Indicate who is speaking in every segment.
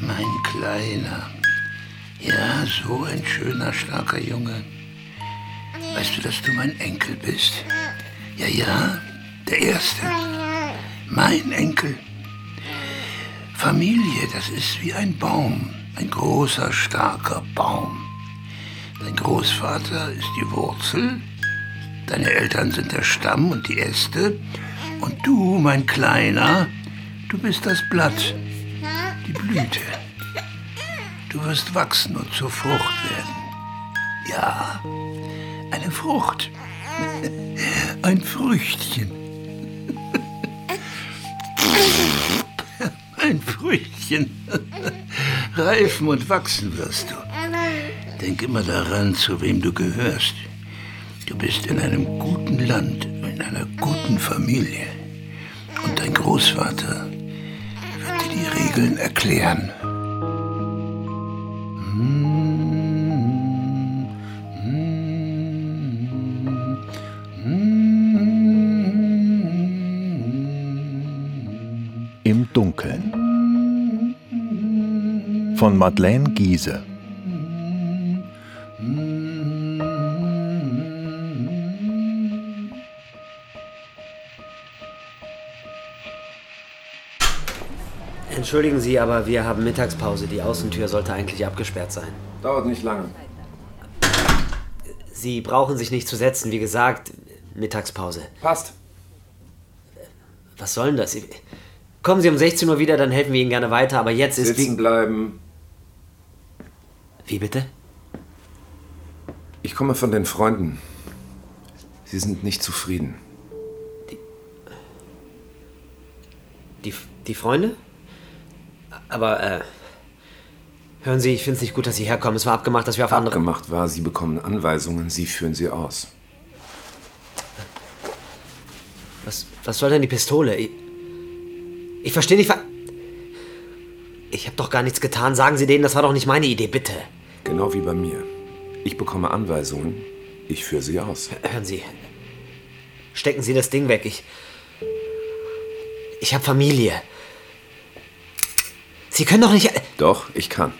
Speaker 1: Mein Kleiner. Ja, so ein schöner, starker Junge. Weißt du, dass du mein Enkel bist? Ja, ja, der Erste. Mein Enkel. Familie, das ist wie ein Baum, ein großer, starker Baum. Dein Großvater ist die Wurzel, deine Eltern sind der Stamm und die Äste, und du, mein Kleiner, du bist das Blatt, die Blüte. Du wirst wachsen und zur Frucht werden. Ja, eine Frucht. Ein Früchtchen. Ein Früchtchen. Reifen und wachsen wirst du. Denk immer daran, zu wem du gehörst. Du bist in einem guten Land, in einer guten Familie. Und dein Großvater wird dir die Regeln erklären.
Speaker 2: Im Dunkeln von Madeleine Giese
Speaker 3: Entschuldigen Sie, aber wir haben Mittagspause. Die Außentür sollte eigentlich abgesperrt sein.
Speaker 4: Dauert nicht lange.
Speaker 3: Sie brauchen sich nicht zu setzen. Wie gesagt, Mittagspause.
Speaker 4: Passt.
Speaker 3: Was soll denn das? Kommen Sie um 16 Uhr wieder, dann helfen wir Ihnen gerne weiter. Aber jetzt ist...
Speaker 4: Sitzen bleiben.
Speaker 3: Wie bitte?
Speaker 4: Ich komme von den Freunden. Sie sind nicht zufrieden.
Speaker 3: Die, die Freunde? Aber, äh... Hören Sie, ich finde es nicht gut, dass Sie herkommen. Es war abgemacht, dass wir auf andere...
Speaker 4: Abgemacht war, Sie bekommen Anweisungen, Sie führen sie aus.
Speaker 3: Was, was soll denn die Pistole? Ich, ich verstehe nicht, wa... Ich habe doch gar nichts getan. Sagen Sie denen, das war doch nicht meine Idee, bitte.
Speaker 4: Genau wie bei mir. Ich bekomme Anweisungen, ich führe sie aus.
Speaker 3: Hören Sie. Stecken Sie das Ding weg. Ich. Ich habe Familie. Sie können doch nicht.
Speaker 4: Doch, ich kann.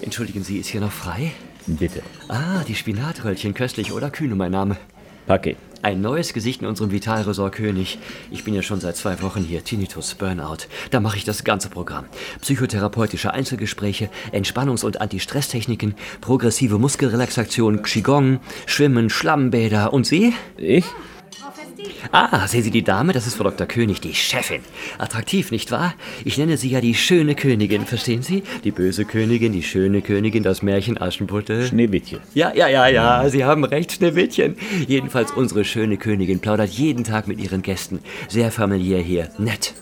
Speaker 3: Entschuldigen Sie, ist hier noch frei?
Speaker 5: Bitte.
Speaker 3: Ah, die Spinatröllchen, köstlich oder Kühne, mein Name.
Speaker 5: Packe.
Speaker 3: Ein neues Gesicht in unserem Vitalresort König. Ich bin ja schon seit zwei Wochen hier. Tinnitus, Burnout. Da mache ich das ganze Programm. Psychotherapeutische Einzelgespräche, Entspannungs- und Anti-Stress-Techniken, progressive Muskelrelaxation, Qigong, Schwimmen, Schlammbäder. Und Sie?
Speaker 5: Ich?
Speaker 3: Ah, sehen Sie die Dame? Das ist Frau Dr. König, die Chefin. Attraktiv, nicht wahr? Ich nenne sie ja die schöne Königin, verstehen Sie? Die böse Königin, die schöne Königin, das Märchen Aschenputtel.
Speaker 5: Schneewittchen.
Speaker 3: Ja, ja, ja, ja, Sie haben recht, Schneewittchen. Jedenfalls unsere schöne Königin plaudert jeden Tag mit ihren Gästen. Sehr familiär hier, nett.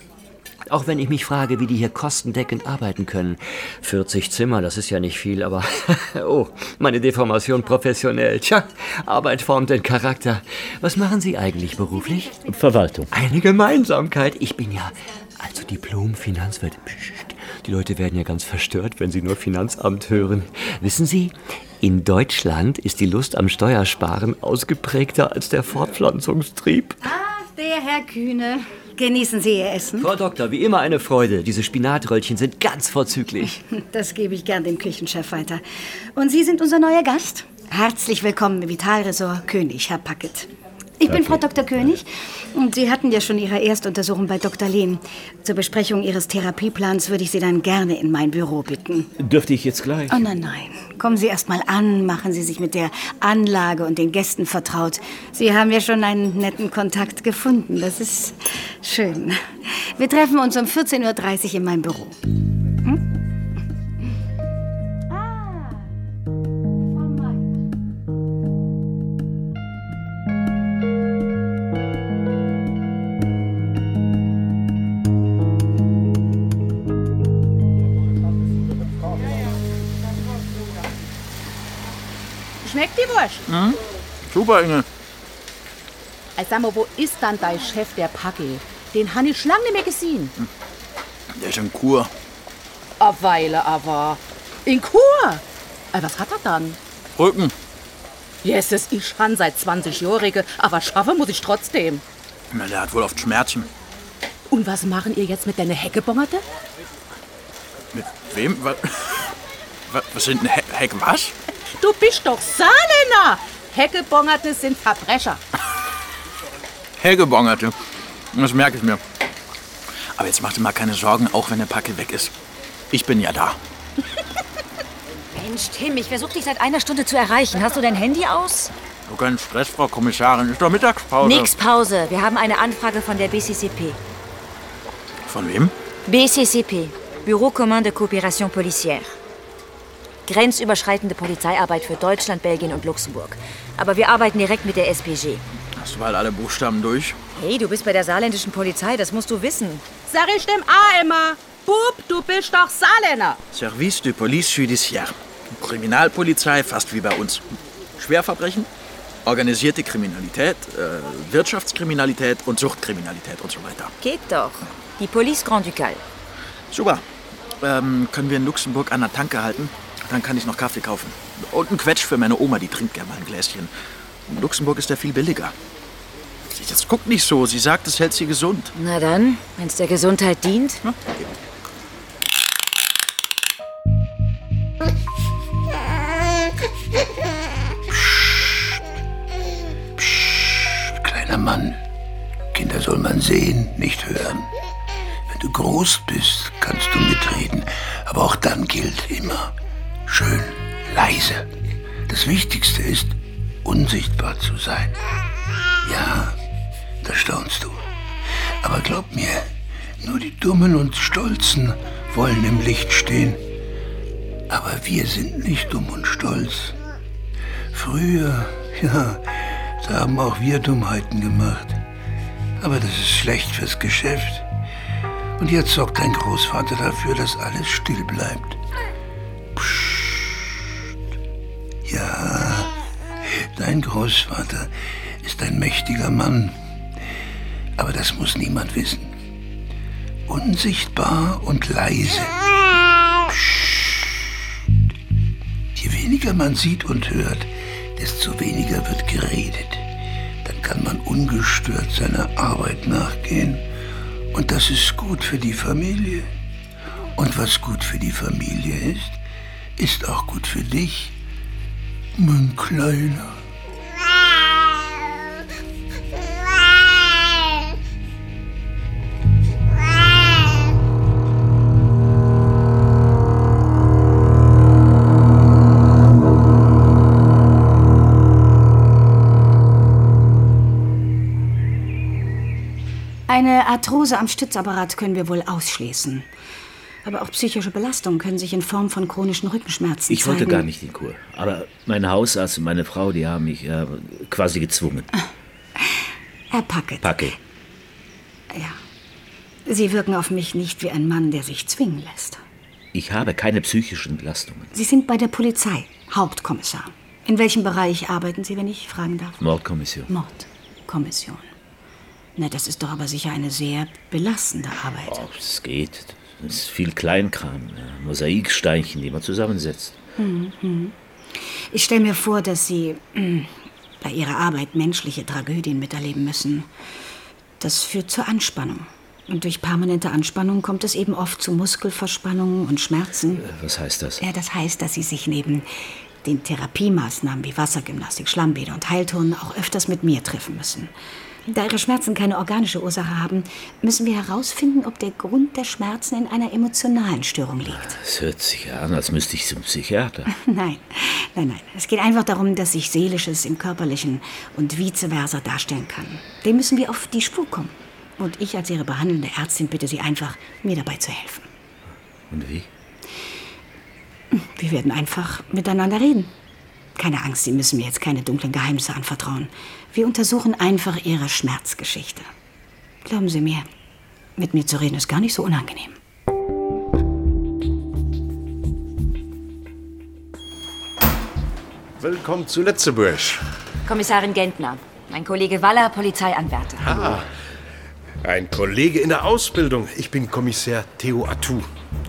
Speaker 3: Auch wenn ich mich frage, wie die hier kostendeckend arbeiten können. 40 Zimmer, das ist ja nicht viel, aber oh, meine Deformation professionell. Tja, Arbeit formt den Charakter. Was machen Sie eigentlich beruflich?
Speaker 5: Verwaltung.
Speaker 3: Eine Gemeinsamkeit. Ich bin ja also Diplom-Finanzwirt. Psst. Die Leute werden ja ganz verstört, wenn sie nur Finanzamt hören. Wissen Sie, in Deutschland ist die Lust am Steuersparen ausgeprägter als der Fortpflanzungstrieb.
Speaker 6: Ach, der Herr Kühne. Genießen Sie Ihr Essen.
Speaker 3: Frau Doktor, wie immer eine Freude. Diese Spinatröllchen sind ganz vorzüglich.
Speaker 6: Das gebe ich gern dem Küchenchef weiter. Und Sie sind unser neuer Gast. Herzlich willkommen im Vitalresort König, Herr Packet. Ich bin Frau Dr. König und Sie hatten ja schon Ihre Erstuntersuchung bei Dr. Lehm. Zur Besprechung Ihres Therapieplans würde ich Sie dann gerne in mein Büro bitten.
Speaker 5: Dürfte ich jetzt gleich?
Speaker 6: Oh nein, nein. Kommen Sie erst mal an, machen Sie sich mit der Anlage und den Gästen vertraut. Sie haben ja schon einen netten Kontakt gefunden. Das ist schön. Wir treffen uns um 14.30 Uhr in meinem Büro. Hm?
Speaker 7: Schmeckt die Wurst?
Speaker 8: Super, Inge.
Speaker 7: Ey, sag mal, wo ist dann dein Chef, der Packe? Den habe ich lange nicht mehr gesehen.
Speaker 8: Der ist in Kur.
Speaker 7: A Weile aber. In Kur? Was hat er dann?
Speaker 8: Rücken.
Speaker 7: Jesus, ich han seit 20 Jahren, aber schaffen muss ich trotzdem.
Speaker 8: Na, der hat wohl oft Schmerzen.
Speaker 7: Und was machen ihr jetzt mit deiner Heckebongerte?
Speaker 8: Mit wem? Was, was, sind denn He Heck was?
Speaker 7: Du bist doch Saarländer! Heckebongerte sind Verbrecher.
Speaker 8: Helgebongerte. Das merke ich mir. Aber jetzt mach dir mal keine Sorgen, auch wenn der Packe weg ist. Ich bin ja da.
Speaker 9: Mensch, Tim, ich versuche dich seit einer Stunde zu erreichen. Hast du dein Handy aus?
Speaker 8: Du keinen Stress, Frau Kommissarin. Ist doch Mittagspause.
Speaker 9: Nix Pause. Wir haben eine Anfrage von der BCCP.
Speaker 8: Von wem?
Speaker 9: BCCP, Bureau Commun de Coopération Policière. Grenzüberschreitende Polizeiarbeit für Deutschland, Belgien und Luxemburg. Aber wir arbeiten direkt mit der SPG.
Speaker 8: Hast du mal alle Buchstaben durch?
Speaker 9: Hey, du bist bei der saarländischen Polizei, das musst du wissen.
Speaker 7: Sag ich dem A immer. Bub, du bist doch Saarländer.
Speaker 8: Service de Police Judiciaire. Kriminalpolizei, fast wie bei uns. Schwerverbrechen, organisierte Kriminalität, äh, Wirtschaftskriminalität und Suchtkriminalität und so weiter.
Speaker 9: Geht doch. Die Police Grand Ducal.
Speaker 8: Super. Ähm, können wir in Luxemburg an der Tanke halten? Dann kann ich noch Kaffee kaufen. Und einen Quetsch für meine Oma, die trinkt gerne mal ein Gläschen. In Luxemburg ist der viel billiger. Jetzt guckt nicht so. Sie sagt, es hält sie gesund.
Speaker 9: Na dann, wenn es der Gesundheit dient.
Speaker 1: Kleiner Mann, Kinder soll man sehen, nicht hören. Wenn du groß bist, kannst du mitreden, aber auch dann gilt immer, schön leise. Das Wichtigste ist, unsichtbar zu sein. Ja, da staunst du. Aber glaub mir, nur die Dummen und Stolzen wollen im Licht stehen. Aber wir sind nicht dumm und stolz. Früher, ja, da haben auch wir Dummheiten gemacht. Aber das ist schlecht fürs Geschäft. Und jetzt sorgt dein Großvater dafür, dass alles still bleibt. Ja, dein Großvater ist ein mächtiger Mann. Aber das muss niemand wissen. Unsichtbar und leise. Psst. Je weniger man sieht und hört, desto weniger wird geredet. Dann kann man ungestört seiner Arbeit nachgehen. Und das ist gut für die Familie. Und was gut für die Familie ist, ist auch gut für dich, mein Kleiner.
Speaker 6: Eine Arthrose am Stützapparat können wir wohl ausschließen. Aber auch psychische Belastungen können sich in Form von chronischen Rückenschmerzen
Speaker 5: Ich wollte
Speaker 6: zeigen.
Speaker 5: gar nicht in Kur. Aber mein Hausarzt und meine Frau, die haben mich äh, quasi gezwungen.
Speaker 6: Herr Packet,
Speaker 5: Packe.
Speaker 6: Sie wirken auf mich nicht wie ein Mann, der sich zwingen lässt.
Speaker 5: Ich habe keine psychischen Belastungen.
Speaker 6: Sie sind bei der Polizei, Hauptkommissar. In welchem Bereich arbeiten Sie, wenn ich fragen darf?
Speaker 5: Mordkommission.
Speaker 6: Mordkommission. Na, das ist doch aber sicher eine sehr belastende Arbeit.
Speaker 5: Oh, es geht. Es ist viel Kleinkram. Mosaiksteinchen, die man zusammensetzt.
Speaker 6: Mhm. Ich stelle mir vor, dass Sie mm, bei Ihrer Arbeit menschliche Tragödien miterleben müssen. Das führt zur Anspannung. Und durch permanente Anspannung kommt es eben oft zu Muskelverspannungen und Schmerzen.
Speaker 5: Was heißt das?
Speaker 6: Ja, das heißt, dass Sie sich neben den Therapiemaßnahmen wie Wassergymnastik, Schlammbäder und Heilturnen auch öfters mit mir treffen müssen. Da Ihre Schmerzen keine organische Ursache haben, müssen wir herausfinden, ob der Grund der Schmerzen in einer emotionalen Störung liegt.
Speaker 5: Es hört sich an, als müsste ich zum Psychiater.
Speaker 6: Nein, nein, nein. Es geht einfach darum, dass sich Seelisches im Körperlichen und vice versa darstellen kann. Dem müssen wir auf die Spur kommen. Und ich als Ihre behandelnde Ärztin bitte Sie einfach, mir dabei zu helfen.
Speaker 5: Und wie?
Speaker 6: Wir werden einfach miteinander reden. Keine Angst, Sie müssen mir jetzt keine dunklen Geheimnisse anvertrauen. Wir untersuchen einfach Ihre Schmerzgeschichte. Glauben Sie mir, mit mir zu reden ist gar nicht so unangenehm.
Speaker 10: Willkommen zu Letzeburg.
Speaker 9: Kommissarin Gentner. Mein Kollege Waller, Polizeianwärter.
Speaker 10: Ah, ein Kollege in der Ausbildung. Ich bin Kommissar Theo Atou.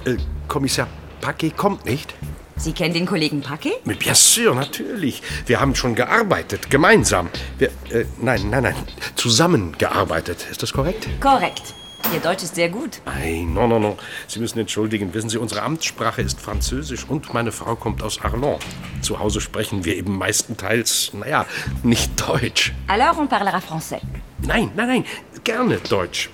Speaker 10: Äh, Kommissar Paquet kommt nicht?
Speaker 9: Sie kennen den Kollegen Paquet?
Speaker 10: Bien sûr, natürlich. Wir haben schon gearbeitet, gemeinsam. Wir, äh, nein, nein, nein, zusammengearbeitet. Ist das korrekt?
Speaker 9: Korrekt. Ihr Deutsch ist sehr gut.
Speaker 10: Nein, no, no, no. Sie müssen entschuldigen. Wissen Sie, unsere Amtssprache ist Französisch und meine Frau kommt aus Arlon. Zu Hause sprechen wir eben meistenteils, naja, nicht Deutsch.
Speaker 9: Alors on parlera français.
Speaker 10: Nein, nein, nein, gerne Deutsch.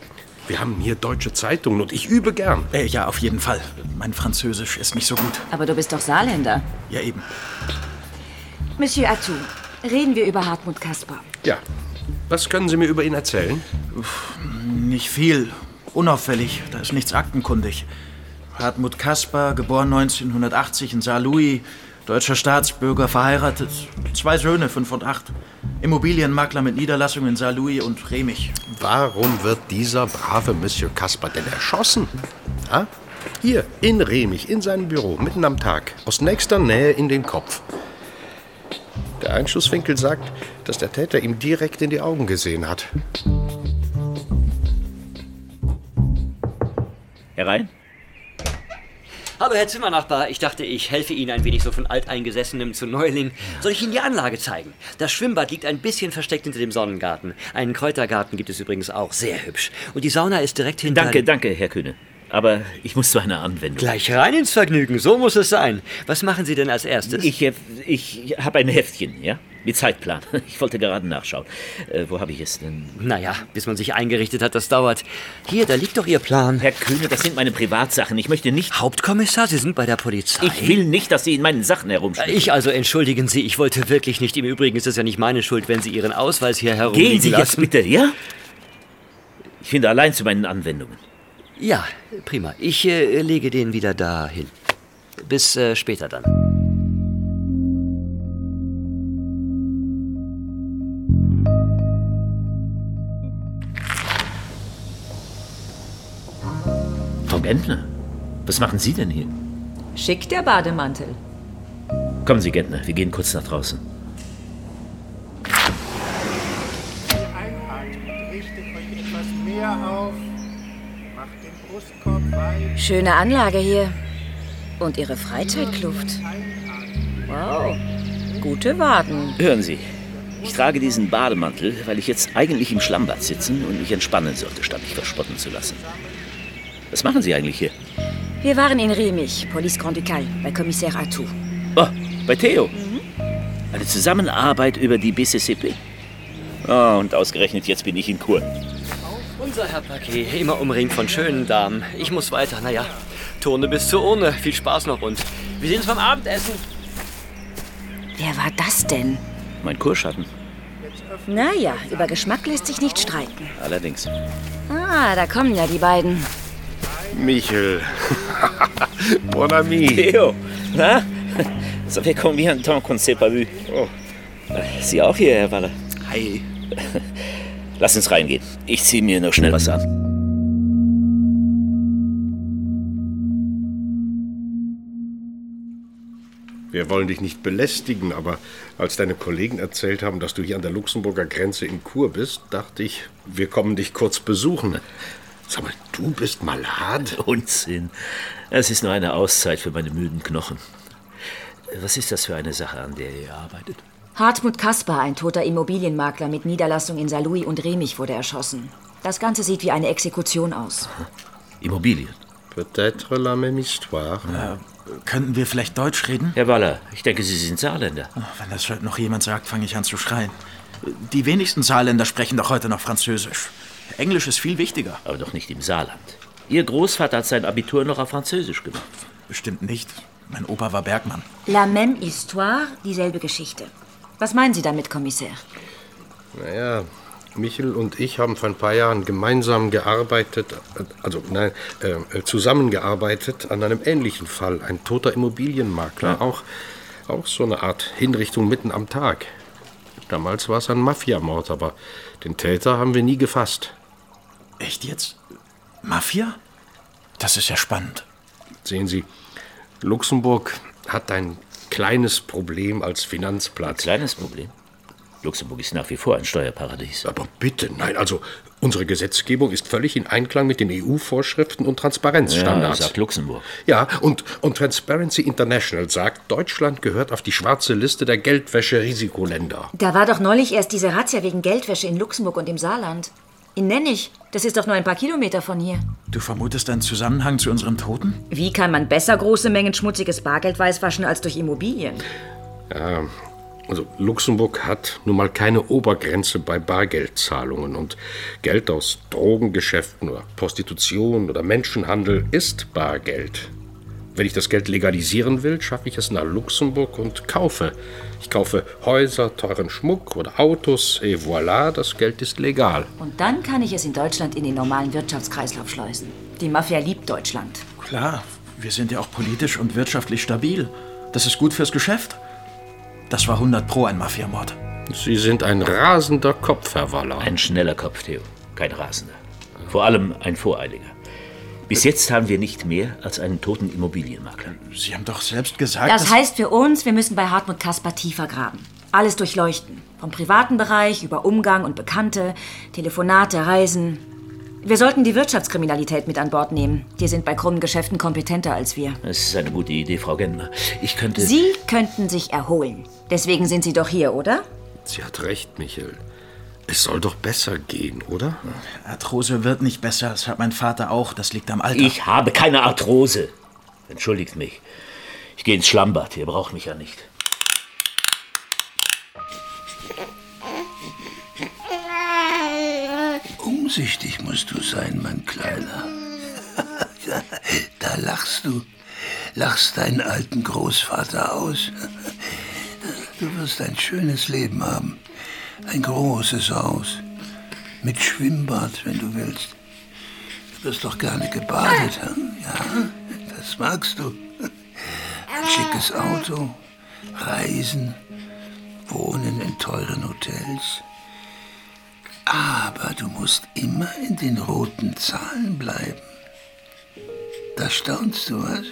Speaker 10: Wir haben hier deutsche Zeitungen und ich übe gern.
Speaker 8: Äh, ja, auf jeden Fall. Mein Französisch ist nicht so gut.
Speaker 9: Aber du bist doch Saarländer.
Speaker 8: Ja, eben.
Speaker 9: Monsieur Atou, reden wir über Hartmut Kasper.
Speaker 10: Ja. Was können Sie mir über ihn erzählen?
Speaker 8: Nicht viel. Unauffällig. Da ist nichts aktenkundig. Hartmut Kasper, geboren 1980 in Saarlouis, deutscher Staatsbürger, verheiratet, zwei Söhne, fünf und acht. Immobilienmakler mit Niederlassung in Saarlouis und Remich.
Speaker 10: Warum wird dieser brave Monsieur Kasper denn erschossen? Ha? Hier, in Remich, in seinem Büro, mitten am Tag, aus nächster Nähe in den Kopf. Der Einschusswinkel sagt, dass der Täter ihm direkt in die Augen gesehen hat.
Speaker 5: Herein?
Speaker 3: Hallo, Herr Zimmernachbar. Ich dachte, ich helfe Ihnen ein wenig so von Alteingesessenem zu Neuling. Soll ich Ihnen die Anlage zeigen? Das Schwimmbad liegt ein bisschen versteckt hinter dem Sonnengarten. Einen Kräutergarten gibt es übrigens auch, sehr hübsch. Und die Sauna ist direkt hinter...
Speaker 5: Danke, danke, Herr Kühne. Aber ich muss zu einer Anwendung.
Speaker 3: Gleich rein ins Vergnügen, so muss es sein. Was machen Sie denn als erstes?
Speaker 5: Ich, äh, ich habe ein Heftchen, ja? Mit Zeitplan. Ich wollte gerade nachschauen. Äh, wo habe ich es denn?
Speaker 3: Naja, bis man sich eingerichtet hat, das dauert. Hier, da liegt doch Ihr Plan.
Speaker 5: Herr Kühne, das sind meine Privatsachen. Ich möchte nicht...
Speaker 3: Hauptkommissar, Sie sind bei der Polizei?
Speaker 5: Ich will nicht, dass Sie in meinen Sachen herumschneiden.
Speaker 3: Ich also, entschuldigen Sie, ich wollte wirklich nicht. Im Übrigen ist es ja nicht meine Schuld, wenn Sie Ihren Ausweis hier herumliegen
Speaker 5: Gehen Sie jetzt
Speaker 3: lassen.
Speaker 5: bitte, ja? Ich finde allein zu meinen Anwendungen.
Speaker 3: Ja, prima. Ich äh, lege den wieder dahin. Bis äh, später dann.
Speaker 5: Gentner, was machen Sie denn hier?
Speaker 11: Schick der Bademantel.
Speaker 5: Kommen Sie, Gentner, wir gehen kurz nach draußen.
Speaker 12: Einatmet, richtet euch etwas mehr auf. Macht den Brustkorb weit.
Speaker 9: Schöne Anlage hier. Und Ihre Freizeitkluft. Wow. Gute Waden.
Speaker 5: Hören Sie, ich trage diesen Bademantel, weil ich jetzt eigentlich im Schlammbad sitzen und mich entspannen sollte, statt mich verspotten zu lassen. Was machen Sie eigentlich hier?
Speaker 9: Wir waren in Remich, Police Grand Ducal, bei Kommissar Atou.
Speaker 5: Oh, bei Theo. Eine Zusammenarbeit über die BCCP. Oh, und ausgerechnet jetzt bin ich in Kur.
Speaker 3: Unser Herr Paquet, immer umringt von schönen Damen. Ich muss weiter, naja. Turne bis zur Urne. Viel Spaß noch und wir sehen uns beim Abendessen.
Speaker 9: Wer war das denn?
Speaker 5: Mein Kurschatten.
Speaker 9: Naja, über Geschmack lässt sich nicht streiten.
Speaker 5: Allerdings.
Speaker 9: Ah, da kommen ja die beiden.
Speaker 10: Michel. bon ami.
Speaker 5: Theo, na? Fait combien de temps qu'on ne s'est pas vu? Oh. Sie auch hier, Herr Waller?
Speaker 8: Hi.
Speaker 5: Lass uns reingehen. Ich ziehe mir noch schnell was an.
Speaker 10: Wir wollen dich nicht belästigen, aber als deine Kollegen erzählt haben, dass du hier an der Luxemburger Grenze in Kur bist, dachte ich, wir kommen dich kurz besuchen. Sag mal, du bist Malad?
Speaker 5: Unsinn. Es ist nur eine Auszeit für meine müden Knochen. Was ist das für eine Sache, an der ihr arbeitet?
Speaker 9: Hartmut Kasper, ein toter Immobilienmakler mit Niederlassung in Saarlouis und Remich, wurde erschossen. Das Ganze sieht wie eine Exekution aus.
Speaker 5: Immobilien.
Speaker 10: Peut-être la même histoire.
Speaker 8: Äh, könnten wir vielleicht Deutsch reden?
Speaker 5: Herr Waller, ich denke, Sie sind Saarländer.
Speaker 8: Ach, Wenn das heute noch jemand sagt, fange ich an zu schreien. Die wenigsten Saarländer sprechen doch heute noch Französisch. Englisch ist viel wichtiger.
Speaker 5: Aber doch nicht im Saarland. Ihr Großvater hat sein Abitur noch auf Französisch gemacht.
Speaker 8: Bestimmt nicht. Mein Opa war Bergmann.
Speaker 9: La même histoire, dieselbe Geschichte. Was meinen Sie damit, Kommissar?
Speaker 10: Naja, Michel und ich haben vor ein paar Jahren gemeinsam gearbeitet, also nein, äh, zusammengearbeitet an einem ähnlichen Fall. Ein toter Immobilienmakler, auch, auch so eine Art Hinrichtung mitten am Tag. Damals war es ein Mafiamord, aber den Täter haben wir nie gefasst.
Speaker 8: Echt jetzt? Mafia? Das ist ja spannend.
Speaker 10: Sehen Sie, Luxemburg hat ein kleines Problem als Finanzplatz.
Speaker 5: Kleines Problem? Luxemburg ist nach wie vor ein Steuerparadies.
Speaker 10: Aber bitte, nein, also unsere Gesetzgebung ist völlig in Einklang mit den EU-Vorschriften und Transparenzstandards.
Speaker 5: Ja, sagt Luxemburg.
Speaker 10: Ja, und, und Transparency International sagt, Deutschland gehört auf die schwarze Liste der Geldwäsche-Risikoländer.
Speaker 9: Da war doch neulich erst diese Razzia wegen Geldwäsche in Luxemburg und im Saarland. In Nennig. Das ist doch nur ein paar Kilometer von hier.
Speaker 8: Du vermutest einen Zusammenhang zu unserem Toten?
Speaker 9: Wie kann man besser große Mengen schmutziges Bargeld weißwaschen als durch Immobilien?
Speaker 10: Ja, also Luxemburg hat nun mal keine Obergrenze bei Bargeldzahlungen und Geld aus Drogengeschäften oder Prostitution oder Menschenhandel ist Bargeld. Wenn ich das Geld legalisieren will, schaffe ich es nach Luxemburg und kaufe. Ich kaufe Häuser, teuren Schmuck oder Autos, et voilà, das Geld ist legal.
Speaker 9: Und dann kann ich es in Deutschland in den normalen Wirtschaftskreislauf schleusen. Die Mafia liebt Deutschland.
Speaker 8: Klar, wir sind ja auch politisch und wirtschaftlich stabil. Das ist gut fürs Geschäft. Das war 100 Pro ein Mafiamord.
Speaker 10: Sie sind ein rasender Kopf, Herr Waller.
Speaker 5: Ein schneller Kopf, Theo. Kein rasender. Vor allem ein voreiliger. Bis jetzt haben wir nicht mehr als einen toten Immobilienmakler.
Speaker 8: Sie haben doch selbst gesagt,
Speaker 9: Das heißt für uns, wir müssen bei Hartmut Kasper tiefer graben. Alles durchleuchten. Vom privaten Bereich über Umgang und Bekannte, Telefonate, Reisen. Wir sollten die Wirtschaftskriminalität mit an Bord nehmen. Die sind bei krummen Geschäften kompetenter als wir.
Speaker 5: Das ist eine gute Idee, Frau Gentner. Ich könnte.
Speaker 9: Sie könnten sich erholen. Deswegen sind Sie doch hier, oder?
Speaker 10: Sie hat recht, Michael. Es soll doch besser gehen, oder?
Speaker 8: Arthrose wird nicht besser. Das hat mein Vater auch. Das liegt am Alter.
Speaker 5: Ich habe keine Arthrose. Entschuldigt mich. Ich gehe ins Schlammbad. Ihr braucht mich ja nicht.
Speaker 1: Umsichtig musst du sein, mein Kleiner. da lachst du. Lachst deinen alten Großvater aus. Du wirst ein schönes Leben haben. Ein großes Haus. Mit Schwimmbad, wenn du willst. Du wirst doch gerne gebadet. hm? Ja, das magst du. Ein schickes Auto. Reisen. Wohnen in teuren Hotels. Aber du musst immer in den roten Zahlen bleiben. Da staunst du, was?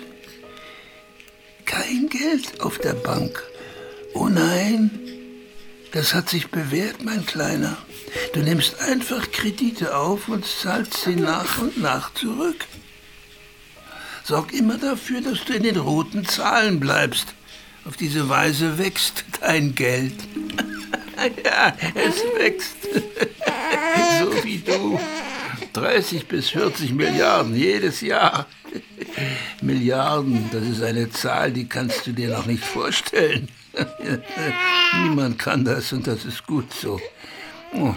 Speaker 1: Kein Geld auf der Bank. Oh nein, das hat sich bewährt, mein Kleiner. Du nimmst einfach Kredite auf und zahlst sie nach und nach zurück. Sorg immer dafür, dass du in den roten Zahlen bleibst. Auf diese Weise wächst dein Geld. ja, es wächst. so wie du. 30 bis 40 Milliarden jedes Jahr. Milliarden, das ist eine Zahl, die kannst du dir noch nicht vorstellen. Niemand kann das und das ist gut so. Oh,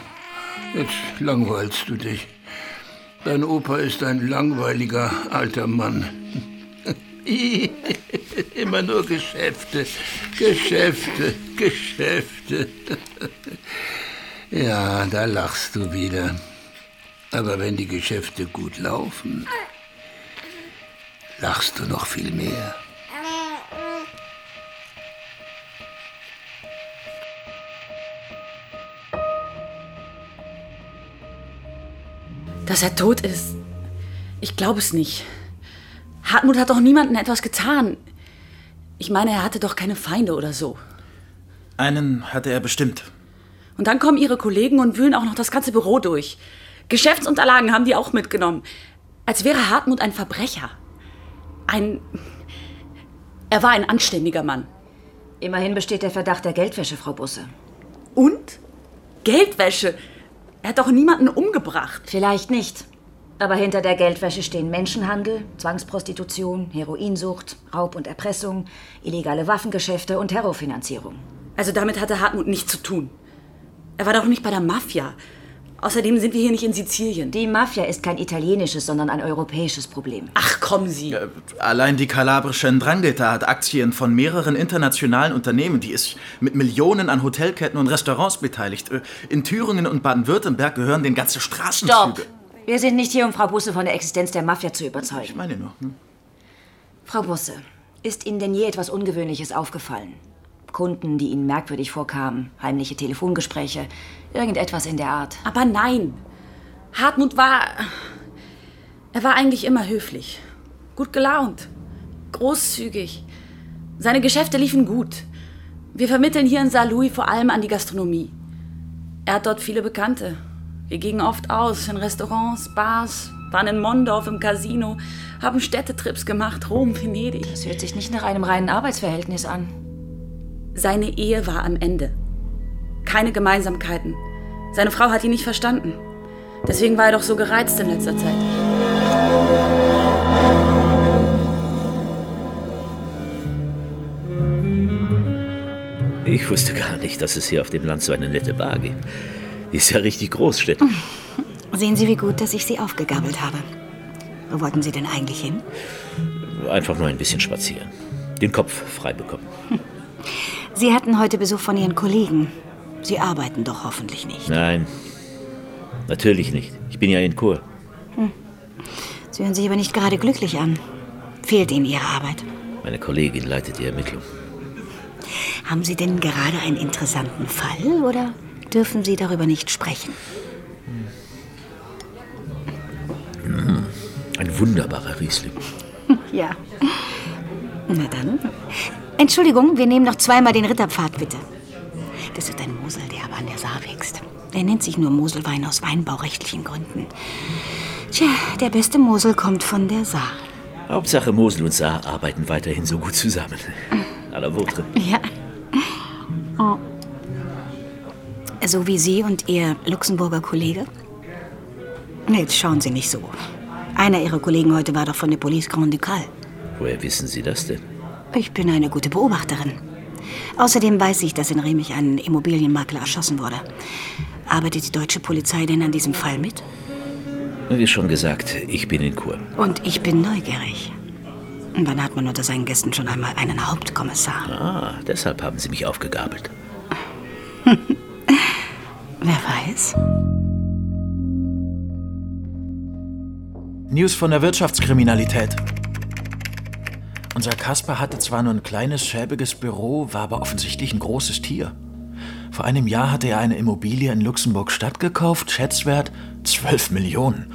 Speaker 1: jetzt langweilst du dich. Dein Opa ist ein langweiliger alter Mann. Immer nur Geschäfte, Geschäfte, Geschäfte. Ja, da lachst du wieder. Aber wenn die Geschäfte gut laufen, lachst du noch viel mehr.
Speaker 7: Dass er tot ist. Ich glaube es nicht. Hartmut hat doch niemandem etwas getan. Ich meine, er hatte doch keine Feinde oder so.
Speaker 8: Einen hatte er bestimmt.
Speaker 7: Und dann kommen ihre Kollegen und wühlen auch noch das ganze Büro durch. Geschäftsunterlagen haben die auch mitgenommen. Als wäre Hartmut ein Verbrecher. Ein. Er war ein anständiger Mann.
Speaker 9: Immerhin besteht der Verdacht der Geldwäsche, Frau Busse.
Speaker 7: Und? Geldwäsche? Er hat doch niemanden umgebracht.
Speaker 9: Vielleicht nicht. Aber hinter der Geldwäsche stehen Menschenhandel, Zwangsprostitution, Heroinsucht, Raub und Erpressung, illegale Waffengeschäfte und Terrorfinanzierung.
Speaker 7: Also damit hatte Hartmut nichts zu tun. Er war doch nicht bei der Mafia. Außerdem sind wir hier nicht in Sizilien.
Speaker 9: Die Mafia ist kein italienisches, sondern ein europäisches Problem.
Speaker 7: Ach, kommen Sie.
Speaker 8: Äh, allein die kalabrische Ndrangheta hat Aktien von mehreren internationalen Unternehmen. Die ist mit Millionen an Hotelketten und Restaurants beteiligt. Äh, In Thüringen und Baden-Württemberg gehören den ganze Straßenzüge.
Speaker 9: Stopp! Wir sind nicht hier, um Frau Busse von der Existenz der Mafia zu überzeugen.
Speaker 8: Ich meine nur. Hm?
Speaker 9: Frau Busse, ist Ihnen denn je etwas Ungewöhnliches aufgefallen? Kunden, die Ihnen merkwürdig vorkamen, heimliche Telefongespräche, irgendetwas in der Art.
Speaker 7: Aber nein. Hartmut war. Er war eigentlich immer höflich. Gut gelaunt. Großzügig. Seine Geschäfte liefen gut. Wir vermitteln hier in Saarlouis vor allem an die Gastronomie. Er hat dort viele Bekannte. Wir gingen oft aus in Restaurants, Bars, waren in Mondorf im Casino, haben Städtetrips gemacht, Rom, Venedig.
Speaker 9: Das hört sich nicht nach einem reinen Arbeitsverhältnis an.
Speaker 7: Seine Ehe war am Ende. Keine Gemeinsamkeiten. Seine Frau hat ihn nicht verstanden. Deswegen war er doch so gereizt in letzter Zeit.
Speaker 5: Ich wusste gar nicht, dass es hier auf dem Land so eine nette Bar gibt. Die ist ja richtig Großstädte.
Speaker 6: Sehen Sie, wie gut, dass ich Sie aufgegabelt habe. Wo wollten Sie denn eigentlich hin?
Speaker 5: Einfach nur ein bisschen spazieren. Den Kopf frei bekommen.
Speaker 6: Sie hatten heute Besuch von Ihren Kollegen. Sie arbeiten doch hoffentlich nicht.
Speaker 5: Nein, natürlich nicht. Ich bin ja in Kur.
Speaker 6: Hm. Sie hören sich aber nicht gerade glücklich an. Fehlt Ihnen Ihre Arbeit?
Speaker 5: Meine Kollegin leitet die Ermittlung.
Speaker 6: Haben Sie denn gerade einen interessanten Fall oder dürfen Sie darüber nicht sprechen?
Speaker 5: Hm, Ein wunderbarer Riesling.
Speaker 6: Ja. Na dann. Entschuldigung, wir nehmen noch zweimal den Ritterpfad, bitte. Das ist ein Mosel, der aber an der Saar wächst. Er nennt sich nur Moselwein aus weinbaurechtlichen Gründen. Tja, der beste Mosel kommt von der Saar.
Speaker 5: Hauptsache Mosel und Saar arbeiten weiterhin so gut zusammen. À la vôtre.
Speaker 6: Ja. Oh. So wie Sie und Ihr Luxemburger Kollege? Jetzt schauen Sie nicht so. Einer Ihrer Kollegen heute war doch von der Police Grand Ducal.
Speaker 5: Woher wissen Sie das denn?
Speaker 6: Ich bin eine gute Beobachterin. Außerdem weiß ich, dass in Remich ein Immobilienmakler erschossen wurde. Arbeitet die deutsche Polizei denn an diesem Fall mit?
Speaker 5: Wie schon gesagt, ich bin in Kur.
Speaker 6: Und ich bin neugierig. Und Wann hat man unter seinen Gästen schon einmal einen Hauptkommissar?
Speaker 5: Ah, deshalb haben Sie mich aufgegabelt.
Speaker 6: Wer weiß?
Speaker 8: News von der Wirtschaftskriminalität. Unser Kasper hatte zwar nur ein kleines, schäbiges Büro, war aber offensichtlich ein großes Tier. Vor einem Jahr hatte er eine Immobilie in Luxemburg-Stadt gekauft, Schätzwert 12 Millionen.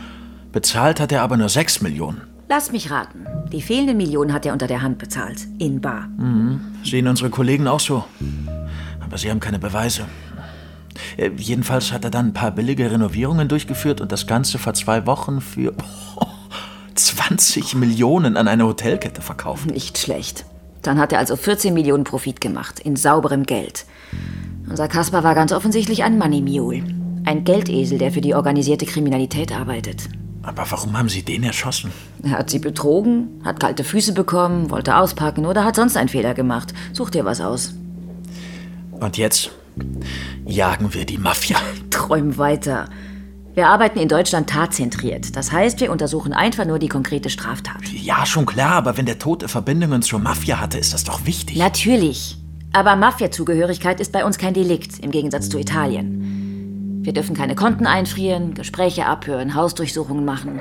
Speaker 8: Bezahlt hat er aber nur 6 Millionen.
Speaker 9: Lass mich raten. Die fehlenden Millionen hat er unter der Hand bezahlt. In bar.
Speaker 8: Mhm. Sehen unsere Kollegen auch so. Aber sie haben keine Beweise. Äh, Jedenfalls hat er dann ein paar billige Renovierungen durchgeführt und das Ganze vor zwei Wochen für 20 Millionen an eine Hotelkette verkauft.
Speaker 9: Nicht schlecht. Dann hat er also 14 Millionen Profit gemacht. In sauberem Geld. Unser Kasper war ganz offensichtlich ein Money Mule. Ein Geldesel, der für die organisierte Kriminalität arbeitet.
Speaker 8: Aber warum haben Sie den erschossen?
Speaker 9: Er hat sie betrogen, hat kalte Füße bekommen, wollte auspacken oder hat sonst einen Fehler gemacht. Such dir was aus.
Speaker 8: Und jetzt jagen wir die Mafia.
Speaker 9: Träum weiter. Wir arbeiten in Deutschland tatzentriert. Das heißt, wir untersuchen einfach nur die konkrete Straftat.
Speaker 8: Ja, schon klar, aber wenn der Tote Verbindungen zur Mafia hatte, ist das doch wichtig.
Speaker 9: Natürlich. Aber Mafia-Zugehörigkeit ist bei uns kein Delikt, im Gegensatz zu Italien. Wir dürfen keine Konten einfrieren, Gespräche abhören, Hausdurchsuchungen machen.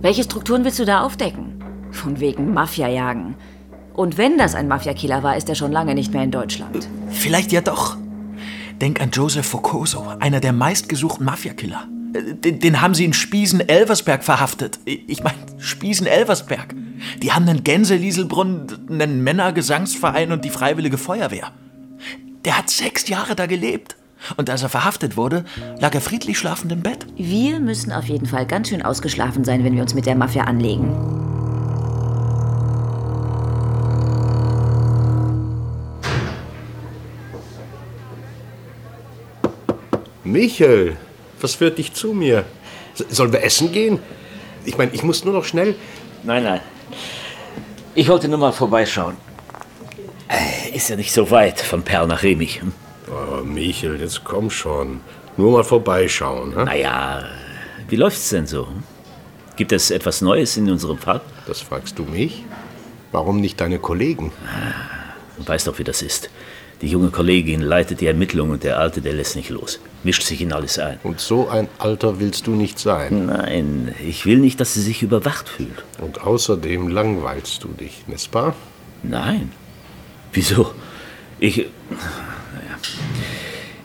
Speaker 9: Welche Strukturen willst du da aufdecken? Von wegen Mafia jagen. Und wenn das ein Mafia-Killer war, ist er schon lange nicht mehr in Deutschland.
Speaker 8: Vielleicht ja doch. Denk an Joseph Focoso, einer der meistgesuchten Mafiakiller. Den, den haben sie in Spiesen-Elversberg verhaftet. Ich meine, Spiesen-Elversberg. Die haben einen Gänselieselbrunnen, einen Männergesangsverein und die Freiwillige Feuerwehr. Der hat sechs Jahre da gelebt. Und als er verhaftet wurde, lag er friedlich schlafend im Bett.
Speaker 9: Wir müssen auf jeden Fall ganz schön ausgeschlafen sein, wenn wir uns mit der Mafia anlegen.
Speaker 10: Michel, was führt dich zu mir? Sollen wir essen gehen? Ich meine, ich muss nur noch schnell.
Speaker 5: Nein, nein. Ich wollte nur mal vorbeischauen. Äh, Ist ja nicht so weit von Perl nach Remich. hm?
Speaker 10: Oh, Michel, jetzt komm schon. Nur mal vorbeischauen. Hm?
Speaker 5: Naja, wie läuft's denn so? hm? Gibt es etwas Neues in unserem Fall?
Speaker 10: Das fragst du mich? Warum nicht deine Kollegen?
Speaker 5: Du weißt doch, wie das ist. Die junge Kollegin leitet die Ermittlungen und der Alte, der lässt nicht los. Mischt sich in alles ein.
Speaker 10: Und so ein Alter willst du nicht sein.
Speaker 5: Nein, ich will nicht, dass sie sich überwacht fühlt.
Speaker 10: Und außerdem langweilst du dich, n'est-ce pas?
Speaker 5: Nein. Wieso? Ich. Naja.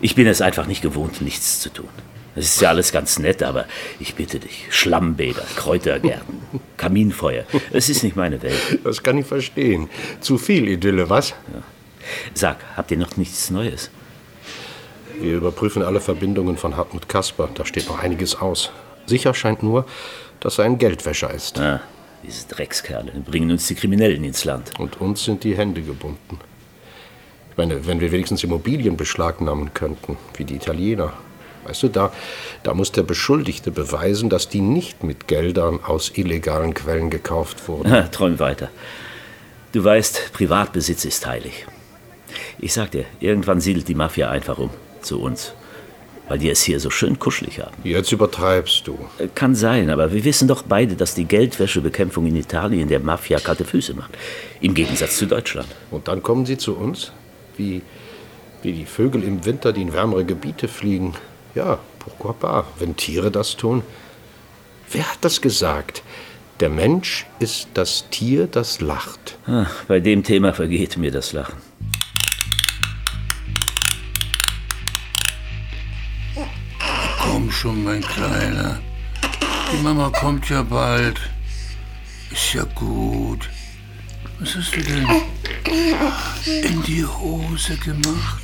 Speaker 5: Ich bin es einfach nicht gewohnt, nichts zu tun. Das ist ja alles ganz nett, aber ich bitte dich, Schlammbäder, Kräutergärten, Kaminfeuer, es ist nicht meine Welt.
Speaker 10: Das kann ich verstehen. Zu viel Idylle, was?
Speaker 5: Ja. Sag, habt ihr noch nichts Neues?
Speaker 10: Wir überprüfen alle Verbindungen von Hartmut Kasper. Da steht noch einiges aus. Sicher scheint nur, dass er ein Geldwäscher ist.
Speaker 5: Ah, diese Dreckskerle bringen uns die Kriminellen ins Land.
Speaker 10: Und uns sind die Hände gebunden. Ich meine, wenn wir wenigstens Immobilien beschlagnahmen könnten, wie die Italiener. Weißt du, da, da muss der Beschuldigte beweisen, dass die nicht mit Geldern aus illegalen Quellen gekauft wurden.
Speaker 5: Ha, träum weiter. Du weißt, Privatbesitz ist heilig. Ich sag dir, irgendwann siedelt die Mafia einfach um zu uns. Weil die es hier so schön kuschelig haben.
Speaker 10: Jetzt übertreibst du.
Speaker 5: Kann sein, aber wir wissen doch beide, dass die Geldwäschebekämpfung in Italien der Mafia kalte Füße macht. Im Gegensatz zu Deutschland.
Speaker 10: Und dann kommen sie zu uns? Wie, wie die Vögel im Winter, die in wärmere Gebiete fliegen. Ja, pourquoi pas, wenn Tiere das tun. Wer hat das gesagt? Der Mensch ist das Tier, das lacht.
Speaker 5: Ah, bei dem Thema vergeht mir das Lachen.
Speaker 1: Schon, mein Kleiner. Die Mama kommt ja bald. Ist ja gut. Was hast du denn in die Hose gemacht?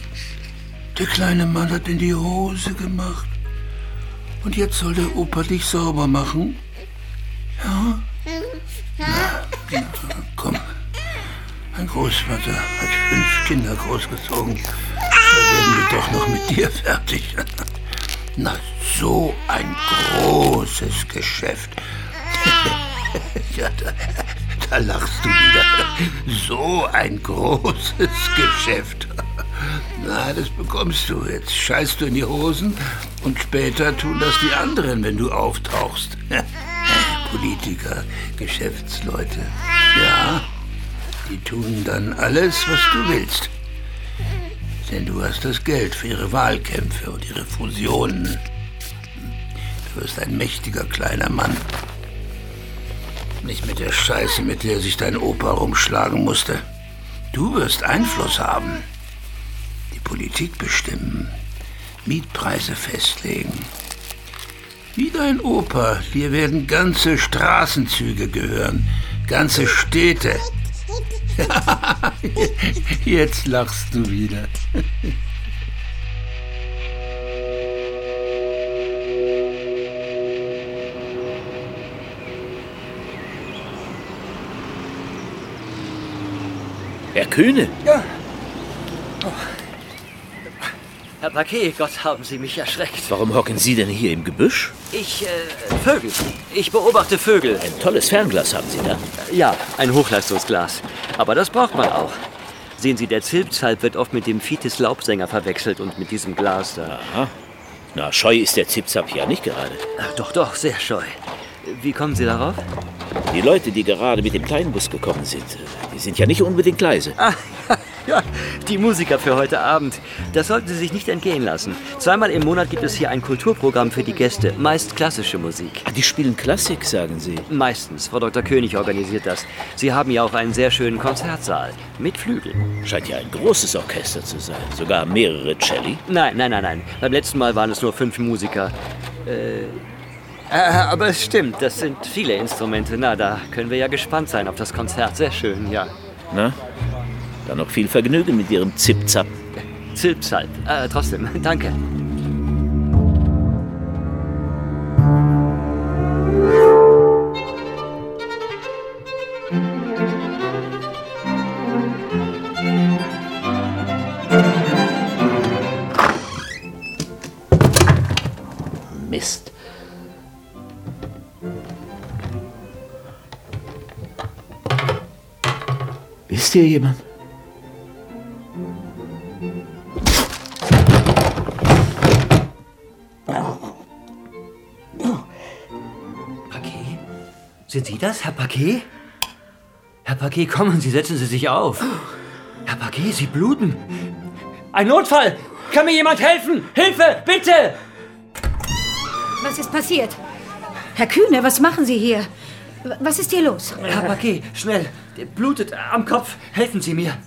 Speaker 1: Der kleine Mann hat in die Hose gemacht. Und jetzt soll der Opa dich sauber machen? Ja? Na, na, komm. Mein Großvater hat fünf Kinder großgezogen. Da werden wir doch noch mit dir fertig. Na, so ein großes Geschäft. ja, da, da lachst du wieder. So ein großes Geschäft. Na, das bekommst du. Jetzt scheißt du in die Hosen und später tun das die anderen, wenn du auftauchst. Politiker, Geschäftsleute. Ja, die tun dann alles, was du willst. Denn du hast das Geld für ihre Wahlkämpfe und ihre Fusionen. Du wirst ein mächtiger kleiner Mann. Nicht mit der Scheiße, mit der sich dein Opa rumschlagen musste. Du wirst Einfluss haben. Die Politik bestimmen. Mietpreise festlegen. Wie dein Opa, dir werden ganze Straßenzüge gehören. Ganze Städte. Jetzt lachst du wieder.
Speaker 5: Herr Kühne?
Speaker 3: Ja. Oh. Herr Paquet, Gott haben Sie mich erschreckt.
Speaker 5: Warum hocken Sie denn hier im Gebüsch?
Speaker 3: Ich, äh, Vögel. Ich beobachte Vögel.
Speaker 5: Ein tolles Fernglas haben Sie da.
Speaker 3: Ja, ein Hochleistungsglas. Aber das braucht man auch. Sehen Sie, der Zilpzalp wird oft mit dem Fites Laubsänger verwechselt und mit diesem Glas da.
Speaker 5: Aha. Na, scheu ist der Zipzap ja nicht gerade.
Speaker 3: Ach, doch, doch, sehr scheu. Wie kommen Sie darauf?
Speaker 5: Die Leute, die gerade mit dem kleinen Bus gekommen sind, die sind ja nicht unbedingt leise.
Speaker 3: Ah, ja, die Musiker für heute Abend. Das sollten Sie sich nicht entgehen lassen. Zweimal im Monat gibt es hier ein Kulturprogramm für die Gäste, meist klassische Musik.
Speaker 5: Ah, die spielen Klassik, sagen Sie?
Speaker 3: Meistens. Frau Dr. König organisiert das. Sie haben ja auch einen sehr schönen Konzertsaal. Mit Flügel.
Speaker 5: Scheint ja ein großes Orchester zu sein. Sogar mehrere Celli.
Speaker 3: Nein, nein, nein, nein. Beim letzten Mal waren es nur fünf Musiker. Äh, äh, aber es stimmt, das sind viele Instrumente. Na, da können wir ja gespannt sein auf das Konzert. Sehr schön, ja.
Speaker 5: Na, dann noch viel Vergnügen mit Ihrem Zipzap.
Speaker 3: Zipzalp. Äh, trotzdem, danke.
Speaker 5: Mist. Ist hier jemand?
Speaker 3: Sind Sie das, Herr Paquet? Herr Paquet, kommen Sie, setzen Sie sich auf. Herr Paquet, Sie bluten. Ein Notfall! Kann mir jemand helfen? Hilfe, bitte!
Speaker 6: Was ist passiert? Herr Kühne, was machen Sie hier? Was ist hier los?
Speaker 3: Herr Paquet, schnell. Blutet am Kopf. Helfen Sie mir.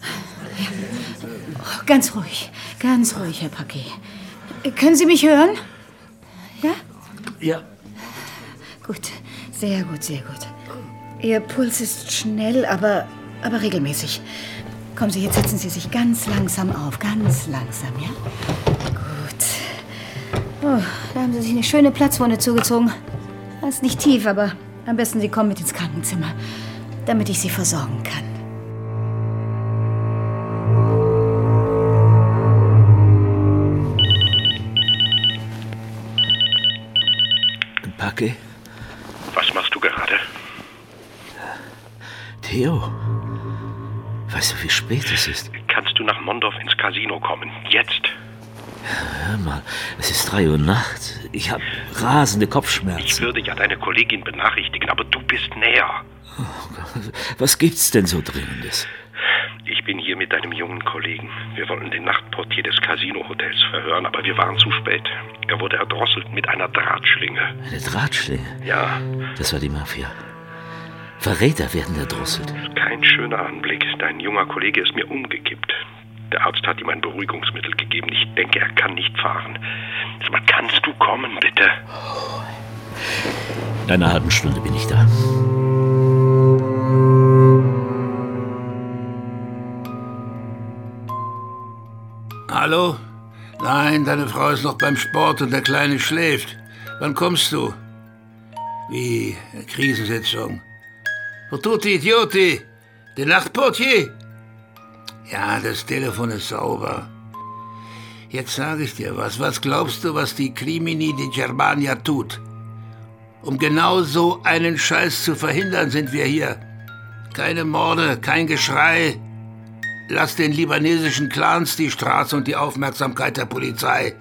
Speaker 6: Oh, ganz ruhig, ganz ruhig, Herr Paquet. Können Sie mich hören?
Speaker 3: Ja.
Speaker 6: Gut, sehr gut, sehr gut. Ihr Puls ist schnell, aber, aber regelmäßig. Kommen Sie, jetzt setzen Sie sich ganz langsam auf. Ganz langsam, ja? Gut. Oh, da haben Sie sich eine schöne Platzwunde zugezogen. Das ist nicht tief, aber am besten Sie kommen mit ins Krankenzimmer, damit ich Sie versorgen kann.
Speaker 5: Packe?
Speaker 13: Gerade?
Speaker 5: Theo? Weißt du, wie spät es ist?
Speaker 13: Kannst du nach Mondorf ins Casino kommen? Jetzt.
Speaker 5: Hör mal, es ist drei Uhr nachts. Ich habe rasende Kopfschmerzen.
Speaker 13: Ich würde ja deine Kollegin benachrichtigen, aber du bist näher.
Speaker 5: Was gibt's denn so Dringendes?
Speaker 13: Ich bin hier mit deinem jungen Kollegen. Wir wollten den Nachtportier des Casino-Hotels verhören, aber wir waren zu spät. Er wurde erdrosselt mit einer Drahtschlinge.
Speaker 5: Eine Drahtschlinge?
Speaker 13: Ja.
Speaker 5: Das war die Mafia. Verräter werden erdrosselt.
Speaker 13: Kein schöner Anblick. Dein junger Kollege ist mir umgekippt. Der Arzt hat ihm ein Beruhigungsmittel gegeben. Ich denke, er kann nicht fahren. Mal, kannst du kommen, bitte?
Speaker 5: In einer halben Stunde bin ich da.
Speaker 1: Hallo? Nein, deine Frau ist noch beim Sport und der Kleine schläft. Wann kommst du? Wie? Krisensitzung. Die Idioti? Der Nachtportier? Ja, das Telefon ist sauber. Jetzt sage ich dir was. Was glaubst du, was die Crimini di Germania tut? Um genau so einen Scheiß zu verhindern, sind wir hier. Keine Morde, kein Geschrei. Lass den libanesischen Clans die Straße und die Aufmerksamkeit der Polizei.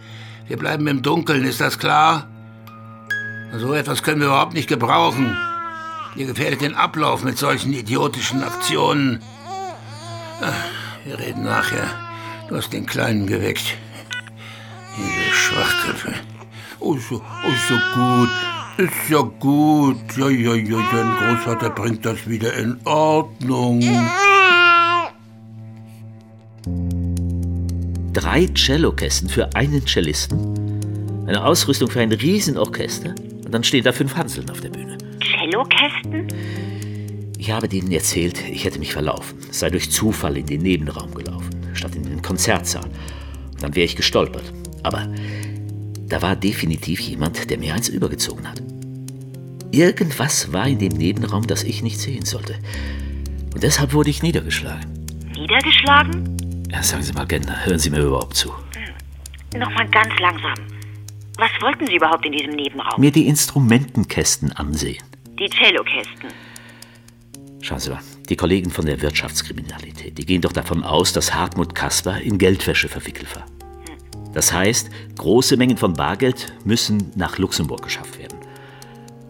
Speaker 1: Wir bleiben im Dunkeln, ist das klar? So etwas können wir überhaupt nicht gebrauchen. Ihr gefährdet den Ablauf mit solchen idiotischen Aktionen. Wir reden nachher. Du hast den Kleinen geweckt. Diese Schwachköpfe. Oh, so, oh, so gut. Ist ja gut. Ja, ja, ja, dein Großvater bringt das wieder in Ordnung.
Speaker 5: Drei Cellokästen für einen Cellisten. Eine Ausrüstung für ein Riesenorchester. Und dann stehen da fünf Hanseln auf der Bühne.
Speaker 14: Cellokästen?
Speaker 5: Ich habe denen erzählt, ich hätte mich verlaufen. Es sei durch Zufall in den Nebenraum gelaufen, statt in den Konzertsaal. Und dann wäre ich gestolpert. Aber da war definitiv jemand, der mir eins übergezogen hat. Irgendwas war in dem Nebenraum, das ich nicht sehen sollte. Und deshalb wurde ich niedergeschlagen.
Speaker 14: Niedergeschlagen?
Speaker 5: Ja, sagen Sie mal, Gender, hören Sie mir überhaupt zu?
Speaker 14: Nochmal ganz langsam. Was wollten Sie überhaupt in diesem Nebenraum?
Speaker 5: Mir die Instrumentenkästen ansehen.
Speaker 14: Die Cellokästen.
Speaker 5: Schauen Sie mal, die Kollegen von der Wirtschaftskriminalität, die gehen doch davon aus, dass Hartmut Kasper in Geldwäsche verwickelt war. Das heißt, große Mengen von Bargeld müssen nach Luxemburg geschafft werden.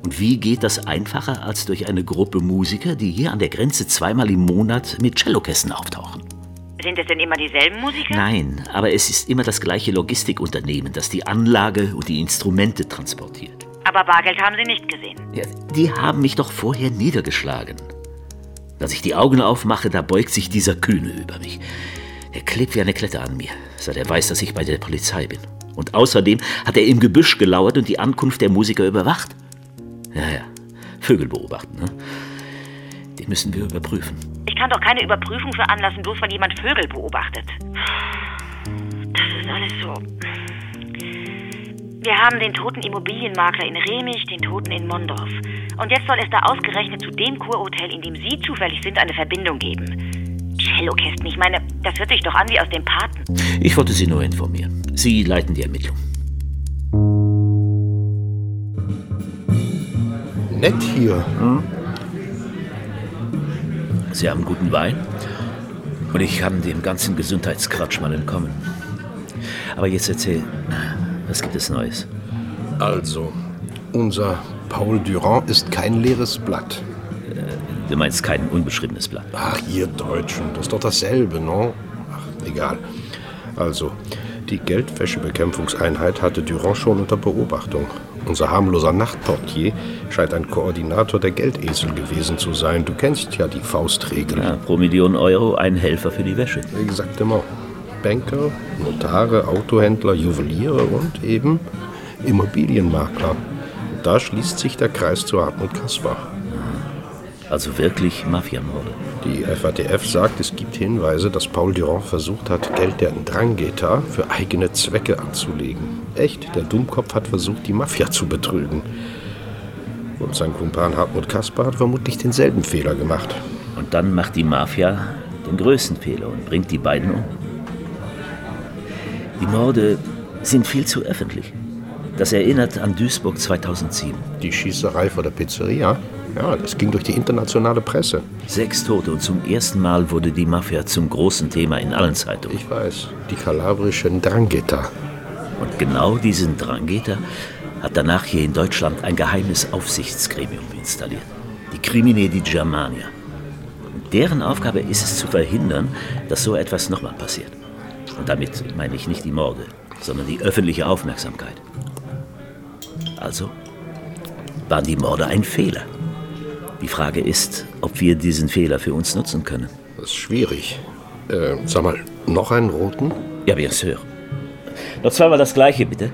Speaker 5: Und wie geht das einfacher als durch eine Gruppe Musiker, die hier an der Grenze zweimal im Monat mit Cellokästen auftauchen?
Speaker 14: Sind es denn immer dieselben Musiker?
Speaker 5: Nein, aber es ist immer das gleiche Logistikunternehmen, das die Anlage und die Instrumente transportiert.
Speaker 14: Aber Bargeld haben Sie nicht gesehen.
Speaker 5: Ja, die haben mich doch vorher niedergeschlagen. Als ich die Augen aufmache, da beugt sich dieser Kühne über mich. Er klebt wie eine Klette an mir, seit er weiß, dass ich bei der Polizei bin. Und außerdem hat er im Gebüsch gelauert und die Ankunft der Musiker überwacht. Ja, ja, Vögel beobachten, ne? Die müssen wir überprüfen.
Speaker 14: Ich kann doch keine Überprüfung veranlassen, bloß weil jemand Vögel beobachtet. Das ist alles so. Wir haben den toten Immobilienmakler in Remich, den toten in Mondorf. Und jetzt soll es da ausgerechnet zu dem Kurhotel, in dem Sie zufällig sind, eine Verbindung geben. Cellokästen, ich meine, das hört sich doch an wie aus dem Paten.
Speaker 5: Ich wollte Sie nur informieren. Sie leiten die Ermittlung.
Speaker 10: Nett hier.
Speaker 5: Hm? Sie haben guten Wein und ich kann dem ganzen Gesundheitsquatsch mal entkommen. Aber jetzt erzähl, was gibt es Neues?
Speaker 10: Also, unser Paul Durand ist kein leeres Blatt.
Speaker 5: Du meinst kein unbeschriebenes Blatt?
Speaker 10: Ach, ihr Deutschen, das ist doch dasselbe, no? Ach, egal. Also, die Geldwäschebekämpfungseinheit hatte Durand schon unter Beobachtung. Unser harmloser Nachtportier scheint ein Koordinator der Geldesel gewesen zu sein. Du kennst ja die Faustregel.
Speaker 5: Ja, pro Million Euro ein Helfer für die Wäsche.
Speaker 10: Exaktement. Banker, Notare, Autohändler, Juweliere und eben Immobilienmakler. Da schließt sich der Kreis zu Hartmut Kaspar.
Speaker 5: Also wirklich Mafiamorde.
Speaker 10: Die FATF sagt, es gibt Hinweise, dass Paul Durand versucht hat, Geld der Ndrangheta für eigene Zwecke anzulegen. Echt, der Dummkopf hat versucht, die Mafia zu betrügen. Und sein Kumpan Hartmut Kaspar hat vermutlich denselben Fehler gemacht.
Speaker 5: Und dann macht die Mafia den größten Fehler und bringt die beiden um. Die Morde sind viel zu öffentlich. Das erinnert an Duisburg 2007.
Speaker 10: Die Schießerei vor der Pizzeria? Ja, das ging durch die internationale Presse.
Speaker 5: Sechs Tote und zum ersten Mal wurde die Mafia zum großen Thema in allen Zeitungen.
Speaker 10: Ich weiß, die kalabrischen Drangheta.
Speaker 5: Und genau diesen Drangheta hat danach hier in Deutschland ein geheimes Aufsichtsgremium installiert. Die Crimine di Germania. Und deren Aufgabe ist es zu verhindern, dass so etwas nochmal passiert. Und damit meine ich nicht die Morde, sondern die öffentliche Aufmerksamkeit. Also waren die Morde ein Fehler. Die Frage ist, ob wir diesen Fehler für uns nutzen können.
Speaker 10: Das ist schwierig. Äh, sag mal, noch einen roten?
Speaker 5: Ja, bien sûr. Noch zweimal das gleiche, bitte.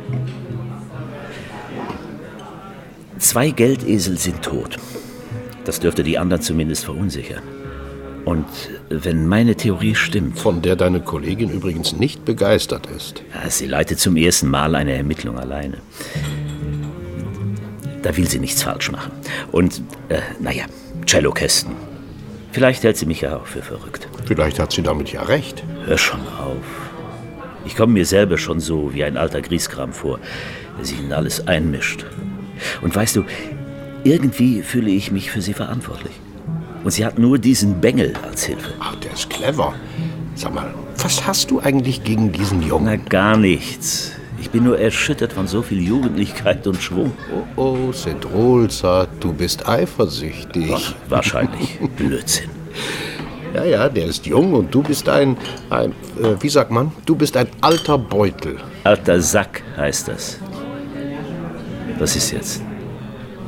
Speaker 5: Zwei Geldesel sind tot. Das dürfte die anderen zumindest verunsichern. Und wenn meine Theorie stimmt.
Speaker 10: Von der deine Kollegin übrigens nicht begeistert ist.
Speaker 5: Ja, sie leitet zum ersten Mal eine Ermittlung alleine. Da will sie nichts falsch machen. Und, äh, naja, Cellokästen. Vielleicht hält sie mich ja auch für verrückt.
Speaker 10: Vielleicht hat sie damit ja recht.
Speaker 5: Hör schon auf. Ich komme mir selber schon so wie ein alter Grieskram vor, der sich in alles einmischt. Und weißt du, irgendwie fühle ich mich für sie verantwortlich. Und sie hat nur diesen Bengel als Hilfe.
Speaker 10: Ach, der ist clever. Sag mal, was hast du eigentlich gegen diesen Jungen?
Speaker 5: Na, gar nichts. Ich bin nur erschüttert von so viel Jugendlichkeit und Schwung.
Speaker 10: Oh, oh, ça. Du bist eifersüchtig.
Speaker 5: Ach, wahrscheinlich. Blödsinn.
Speaker 10: Ja, ja, der ist jung und du bist ein, ein äh, wie sagt man? Du bist ein alter Beutel.
Speaker 5: Alter Sack heißt das. Was ist jetzt?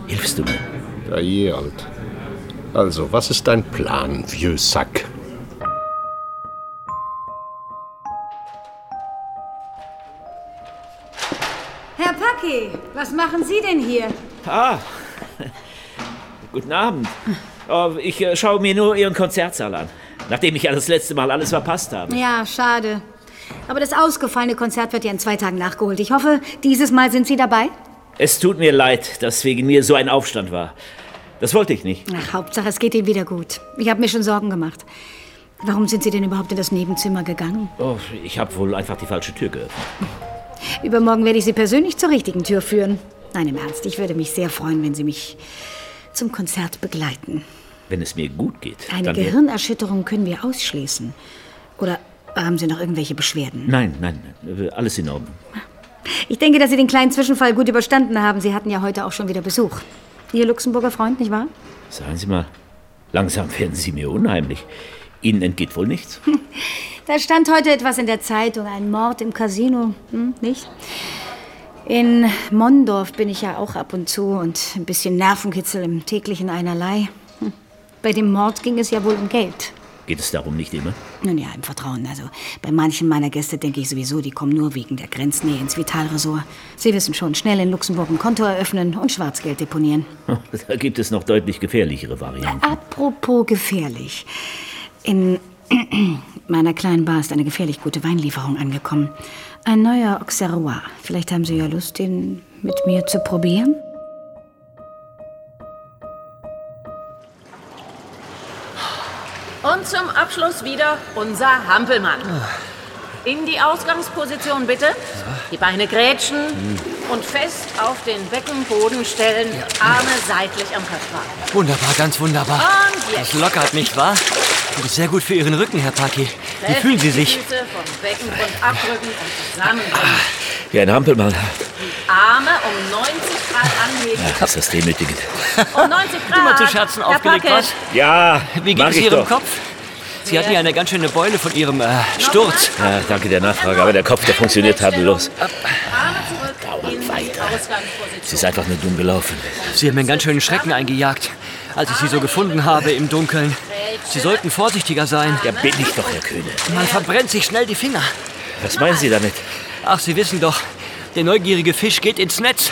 Speaker 5: Hilfst du mir?
Speaker 10: Ja, je alt. Also, was ist dein Plan, vieux Sack?
Speaker 6: Was machen Sie denn hier?
Speaker 5: Ah, guten Abend. Oh, ich äh, schaue mir nur Ihren Konzertsaal an, nachdem ich ja das letzte Mal alles verpasst habe.
Speaker 6: Ja, schade. Aber das ausgefallene Konzert wird ja in zwei Tagen nachgeholt. Ich hoffe, dieses Mal sind Sie dabei?
Speaker 5: Es tut mir leid, dass wegen mir so ein Aufstand war. Das wollte ich nicht.
Speaker 6: Ach, Hauptsache, es geht Ihnen wieder gut. Ich habe mir schon Sorgen gemacht. Warum sind Sie denn überhaupt in das Nebenzimmer gegangen?
Speaker 5: Oh, ich habe wohl einfach die falsche Tür geöffnet.
Speaker 6: Übermorgen werde ich Sie persönlich zur richtigen Tür führen. Nein, im Ernst, ich würde mich sehr freuen, wenn Sie mich zum Konzert begleiten.
Speaker 5: Wenn es mir gut geht.
Speaker 6: Eine Gehirnerschütterung können wir ausschließen. Oder haben Sie noch irgendwelche Beschwerden?
Speaker 5: Nein, nein, nein, alles in Ordnung.
Speaker 6: Ich denke, dass Sie den kleinen Zwischenfall gut überstanden haben. Sie hatten ja heute auch schon wieder Besuch. Ihr Luxemburger Freund, nicht wahr?
Speaker 5: Sagen Sie mal, langsam werden Sie mir unheimlich. Ihnen entgeht wohl nichts.
Speaker 6: Da stand heute etwas in der Zeitung, ein Mord im Casino, hm, nicht? In Mondorf bin ich ja auch ab und zu und ein bisschen Nervenkitzel im täglichen Einerlei. Hm. Bei dem Mord ging es ja wohl um Geld.
Speaker 5: Geht es darum nicht immer?
Speaker 6: Nun ja, im Vertrauen. Also bei manchen meiner Gäste denke ich sowieso, die kommen nur wegen der Grenznähe ins Vitalresort. Sie wissen schon, schnell in Luxemburg ein Konto eröffnen und Schwarzgeld deponieren.
Speaker 5: Da gibt es noch deutlich gefährlichere Varianten.
Speaker 6: Apropos gefährlich. In meiner kleinen Bar ist eine gefährlich gute Weinlieferung angekommen. Ein neuer Auxerrois. Vielleicht haben Sie ja Lust, den mit mir zu probieren?
Speaker 15: Und zum Abschluss wieder unser Hampelmann. In die Ausgangsposition bitte. Die Beine grätschen und fest auf den Beckenboden stellen. Arme seitlich am Körper.
Speaker 3: Wunderbar, ganz wunderbar.
Speaker 15: Und jetzt.
Speaker 3: Das lockert, nicht wahr? Das ist sehr gut für Ihren Rücken, Herr Paki. Wie fühlen Sie
Speaker 15: die
Speaker 3: sich?
Speaker 15: Füße vom Beckengrund abdrücken und zusammenbringen.
Speaker 5: Wie ein Hampelmann.
Speaker 15: Arme um 90 Grad anheben.
Speaker 5: Ach, ist das demütigend.
Speaker 15: Um 90 Grad.
Speaker 3: Immer zu Scherzen
Speaker 15: Herr
Speaker 3: aufgelegt,
Speaker 15: Packe.
Speaker 3: was?
Speaker 5: Ja,
Speaker 3: Wie geht es Ihrem
Speaker 5: doch.
Speaker 3: Kopf? Sie hatten ja eine ganz schöne Beule von Ihrem äh, Sturz.
Speaker 5: Ja, danke der Nachfrage, aber der Kopf, der funktioniert tadellos.
Speaker 15: Arme
Speaker 5: Es ist einfach nur dumm gelaufen.
Speaker 3: Sie haben mir einen ganz schönen Schrecken eingejagt, als ich Sie so gefunden habe im Dunkeln. Sie sollten vorsichtiger sein.
Speaker 5: Ja, bin ich doch, Herr Kühne.
Speaker 3: Man verbrennt sich schnell die Finger.
Speaker 5: Was meinen Sie damit?
Speaker 3: Ach, Sie wissen doch, der neugierige Fisch geht ins Netz.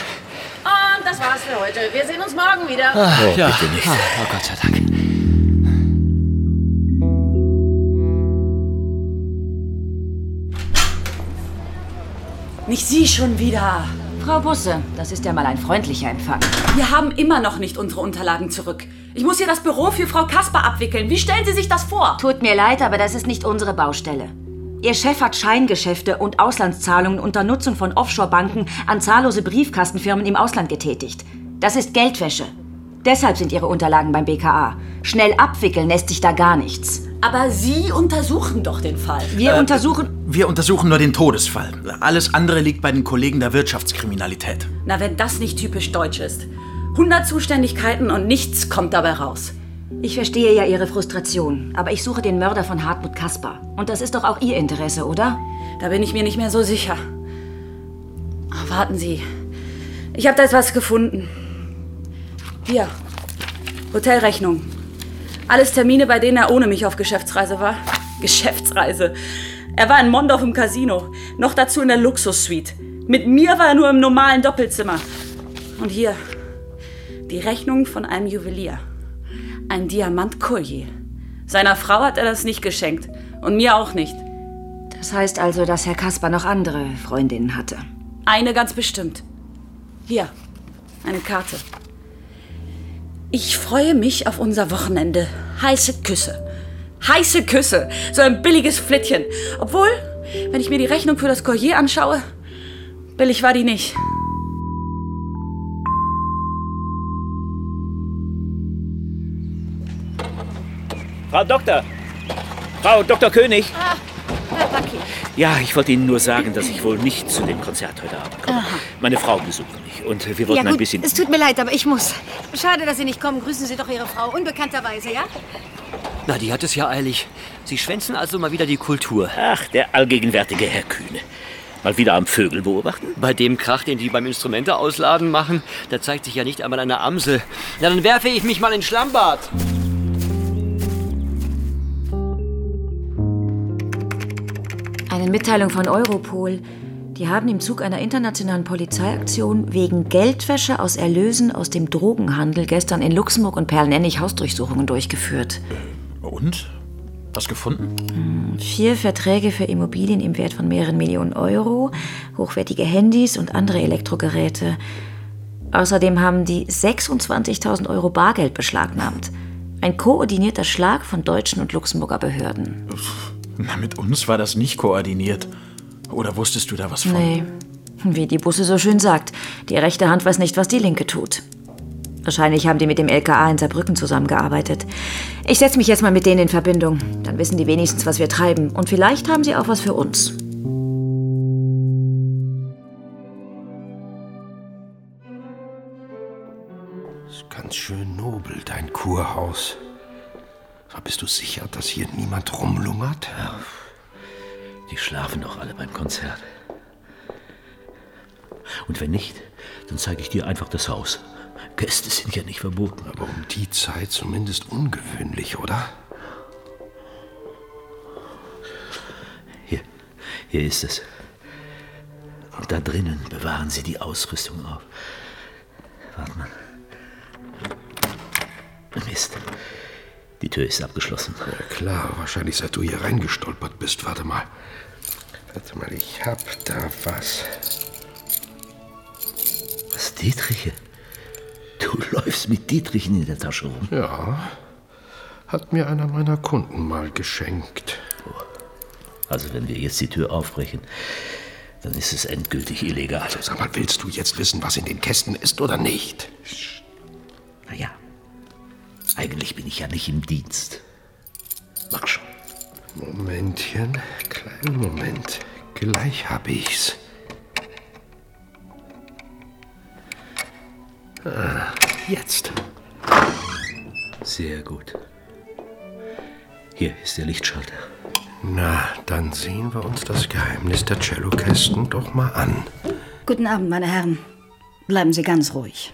Speaker 15: Und das war's für heute. Wir sehen uns morgen wieder.
Speaker 3: Ah,
Speaker 5: Oh,
Speaker 3: ja.
Speaker 5: bitte nicht.
Speaker 3: Ah, oh Gott sei Dank.
Speaker 7: Nicht Sie schon wieder.
Speaker 9: Frau Busse, das ist ja mal ein freundlicher Empfang.
Speaker 7: Wir haben immer noch nicht unsere Unterlagen zurück. Ich muss hier das Büro für Frau Kasper abwickeln. Wie stellen Sie sich das vor?
Speaker 9: Tut mir leid, aber das ist nicht unsere Baustelle. Ihr Chef hat Scheingeschäfte und Auslandszahlungen unter Nutzung von Offshore-Banken an zahllose Briefkastenfirmen im Ausland getätigt. Das ist Geldwäsche. Deshalb sind Ihre Unterlagen beim BKA. Schnell abwickeln lässt sich da gar nichts.
Speaker 7: Aber Sie untersuchen doch den Fall.
Speaker 9: Wir
Speaker 8: Äh,
Speaker 9: untersuchen.
Speaker 8: Wir untersuchen nur den Todesfall. Alles andere liegt bei den Kollegen der Wirtschaftskriminalität.
Speaker 7: Na, wenn das nicht typisch deutsch ist. 100 Zuständigkeiten und nichts kommt dabei raus.
Speaker 9: Ich verstehe ja Ihre Frustration, aber ich suche den Mörder von Hartmut Kasper. Und das ist doch auch Ihr Interesse, oder?
Speaker 7: Da bin ich mir nicht mehr so sicher. Ach, warten Sie. Ich habe da jetzt was gefunden. Hier. Hotelrechnung. Alles Termine, bei denen er ohne mich auf Geschäftsreise war. Geschäftsreise. Er war in Mondorf im Casino. Noch dazu in der Luxussuite. Mit mir war er nur im normalen Doppelzimmer. Und hier. Die Rechnung von einem Juwelier. Ein Diamant-Collier. Seiner Frau hat er das nicht geschenkt. Und mir auch nicht.
Speaker 9: Das heißt also, dass Herr Kasper noch andere Freundinnen hatte.
Speaker 7: Eine ganz bestimmt. Hier, eine Karte. Ich freue mich auf unser Wochenende. Heiße Küsse. Heiße Küsse. So ein billiges Flittchen. Obwohl, wenn ich mir die Rechnung für das Collier anschaue, billig war die nicht.
Speaker 5: Frau Doktor! Frau Dr. König!
Speaker 6: Ah, Herr Paki.
Speaker 5: Ja, ich wollte Ihnen nur sagen, dass ich wohl nicht zu dem Konzert heute Abend komme.
Speaker 6: Aha.
Speaker 5: Meine Frau besucht mich und wir wollten
Speaker 6: ja, gut,
Speaker 5: ein bisschen...
Speaker 6: es tut mir leid, aber ich muss. Schade, dass Sie nicht kommen. Grüßen Sie doch Ihre Frau, unbekannterweise, ja?
Speaker 3: Na, die hat es ja eilig. Sie schwänzen also mal wieder die Kultur.
Speaker 5: Ach, der allgegenwärtige Herr Kühne. Mal wieder am Vögel beobachten?
Speaker 3: Bei dem Krach, den die beim Instrumente ausladen machen, da zeigt sich ja nicht einmal eine Amsel. Na, dann werfe ich mich mal ins Schlammbad.
Speaker 9: Eine Mitteilung von Europol. Die haben im Zug einer internationalen Polizeiaktion wegen Geldwäsche aus Erlösen aus dem Drogenhandel gestern in Luxemburg und Perlnennig Hausdurchsuchungen durchgeführt.
Speaker 8: Und? Was gefunden?
Speaker 9: Vier Verträge für Immobilien im Wert von mehreren Millionen Euro, hochwertige Handys und andere Elektrogeräte. Außerdem haben die 26.000 Euro Bargeld beschlagnahmt. Ein koordinierter Schlag von deutschen und Luxemburger Behörden.
Speaker 8: Na, mit uns war das nicht koordiniert. Oder wusstest du da was von?
Speaker 9: Nee. Wie die Busse so schön sagt, die rechte Hand weiß nicht, was die linke tut. Wahrscheinlich haben die mit dem LKA in Saarbrücken zusammengearbeitet. Ich setze mich jetzt mal mit denen in Verbindung. Dann wissen die wenigstens, was wir treiben. Und vielleicht haben sie auch was für uns.
Speaker 1: Ist ganz schön nobel, dein Kurhaus. Aber bist du sicher, dass hier niemand rumlungert?
Speaker 5: Ja, die schlafen doch alle beim Konzert. Und wenn nicht, dann zeige ich dir einfach das Haus. Gäste sind ja nicht verboten.
Speaker 1: Aber um die Zeit zumindest ungewöhnlich, oder?
Speaker 5: Hier, hier ist es. Und da drinnen bewahren sie die Ausrüstung auf. Warte mal. Mist. Die Tür ist abgeschlossen.
Speaker 1: Ja, klar, wahrscheinlich seit du hier reingestolpert bist. Warte mal. Warte mal, ich hab da was.
Speaker 5: Was, Dietriche? Du läufst mit Dietrichen in der Tasche rum.
Speaker 1: Ja. Hat mir einer meiner Kunden mal geschenkt.
Speaker 5: Also, wenn wir jetzt die Tür aufbrechen, dann ist es endgültig illegal.
Speaker 1: Also, sag mal, willst du jetzt wissen, was in den Kästen ist oder nicht?
Speaker 5: Naja, eigentlich bin ich ja nicht im Dienst. Mach schon.
Speaker 1: Momentchen, kleinen Moment. Gleich hab ich's. Ah, jetzt.
Speaker 5: Sehr gut. Hier ist der Lichtschalter.
Speaker 1: Na, dann sehen wir uns das Geheimnis der Cellokästen doch mal an.
Speaker 6: Guten Abend, meine Herren. Bleiben Sie ganz ruhig.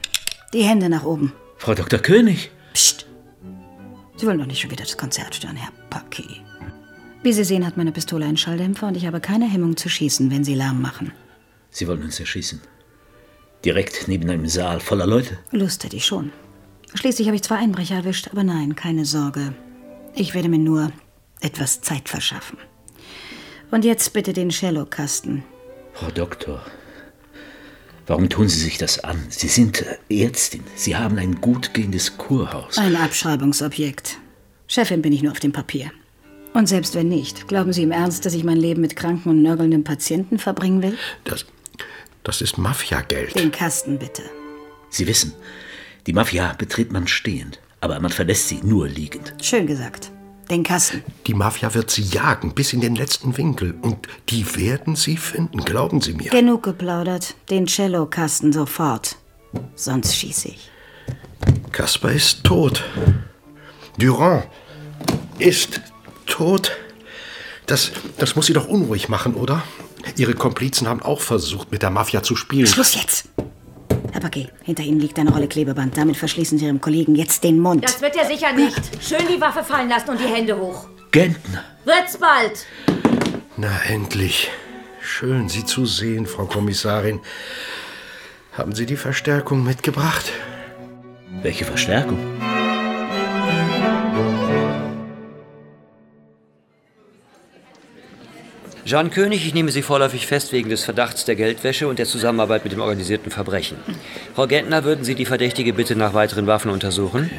Speaker 6: Die Hände nach oben.
Speaker 5: Frau Dr. König.
Speaker 6: Psst. Sie wollen doch nicht schon wieder das Konzert stören, Herr Paki. Wie Sie sehen, hat meine Pistole einen Schalldämpfer und ich habe keine Hemmung zu schießen, wenn Sie Lärm machen.
Speaker 5: Sie wollen uns erschießen. Direkt neben einem Saal voller Leute.
Speaker 6: Lust hätte ich schon. Schließlich habe ich zwar Einbrecher erwischt, aber nein, keine Sorge. Ich werde mir nur etwas Zeit verschaffen. Und jetzt bitte den Cellokasten.
Speaker 5: Frau Doktor, warum tun Sie sich das an? Sie sind Ärztin. Sie haben ein gut gehendes Kurhaus.
Speaker 6: Ein Abschreibungsobjekt. Chefin bin ich nur auf dem Papier. Und selbst wenn nicht, glauben Sie im Ernst, dass ich mein Leben mit kranken und nörgelnden Patienten verbringen will?
Speaker 10: Das, das ist Mafiageld.
Speaker 6: Den Kasten bitte.
Speaker 5: Sie wissen, die Mafia betritt man stehend, aber man verlässt sie nur liegend.
Speaker 6: Schön gesagt. Den Kasten.
Speaker 10: Die Mafia wird sie jagen bis in den letzten Winkel. Und die werden sie finden, glauben Sie mir.
Speaker 6: Genug geplaudert. Den Cellokasten sofort. Sonst schieße ich.
Speaker 10: Kasper ist tot. Durand ist tot. Das, das muss Sie doch unruhig machen, oder? Ihre Komplizen haben auch versucht, mit der Mafia zu spielen.
Speaker 6: Schluss jetzt! Paquet, hinter Ihnen liegt eine Rolle Klebeband. Damit verschließen Sie Ihrem Kollegen jetzt den Mund.
Speaker 9: Das wird er sicher nicht. Schön die Waffe fallen lassen und die Hände hoch.
Speaker 5: Gentner.
Speaker 9: Wird's bald.
Speaker 10: Na, endlich. Schön, Sie zu sehen, Frau Kommissarin. Haben Sie die Verstärkung mitgebracht?
Speaker 5: Welche Verstärkung?
Speaker 3: Jean König, ich nehme Sie vorläufig fest wegen des Verdachts der Geldwäsche und der Zusammenarbeit mit dem organisierten Verbrechen. Frau Gentner, würden Sie die Verdächtige bitte nach weiteren Waffen untersuchen?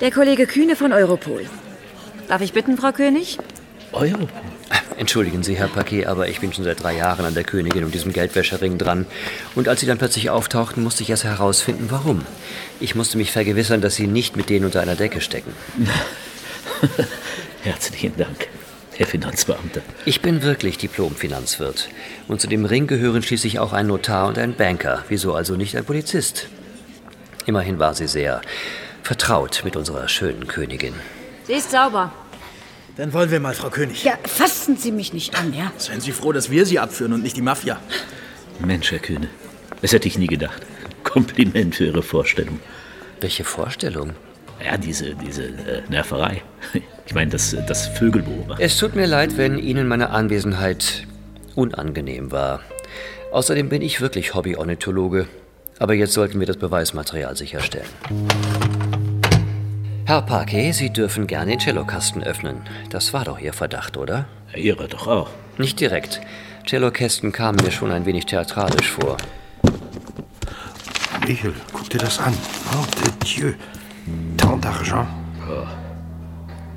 Speaker 9: Der Kollege Kühne von Europol. Darf ich bitten, Frau König?
Speaker 5: Europol?
Speaker 3: Entschuldigen Sie, Herr Paquet, aber ich bin schon seit drei Jahren an der Königin und diesem Geldwäschering dran. Und als Sie dann plötzlich auftauchten, musste ich erst herausfinden, warum. Ich musste mich vergewissern, dass Sie nicht mit denen unter einer Decke stecken.
Speaker 5: Herzlichen Dank, Herr Finanzbeamter.
Speaker 3: Ich bin wirklich Diplom-Finanzwirt. Und zu dem Ring gehören schließlich auch ein Notar und ein Banker. Wieso also nicht ein Polizist? Immerhin war sie sehr vertraut mit unserer schönen Königin.
Speaker 9: Sie ist sauber.
Speaker 8: Dann wollen wir mal, Frau König.
Speaker 6: Ja, fassen Sie mich nicht an, ja?
Speaker 8: Seien Sie froh, dass wir Sie abführen und nicht die Mafia.
Speaker 5: Mensch, Herr Kühne, das hätte ich nie gedacht. Kompliment für Ihre Vorstellung.
Speaker 3: Welche Vorstellung?
Speaker 5: Ja, diese, diese äh, Nerverei. Ich meine, das, das Vögelbeobachten.
Speaker 3: Es tut mir leid, wenn Ihnen meine Anwesenheit unangenehm war. Außerdem bin ich wirklich Hobby-Ornithologe. Aber jetzt sollten wir das Beweismaterial sicherstellen. Herr Parquet, Sie dürfen gerne den Cellokasten öffnen. Das war doch Ihr Verdacht, oder?
Speaker 5: Ihre doch auch.
Speaker 3: Nicht direkt. Cellokästen kamen mir schon ein wenig theatralisch vor.
Speaker 10: Michel, guck dir das an. Oh, de Dieu. Tant d'argent.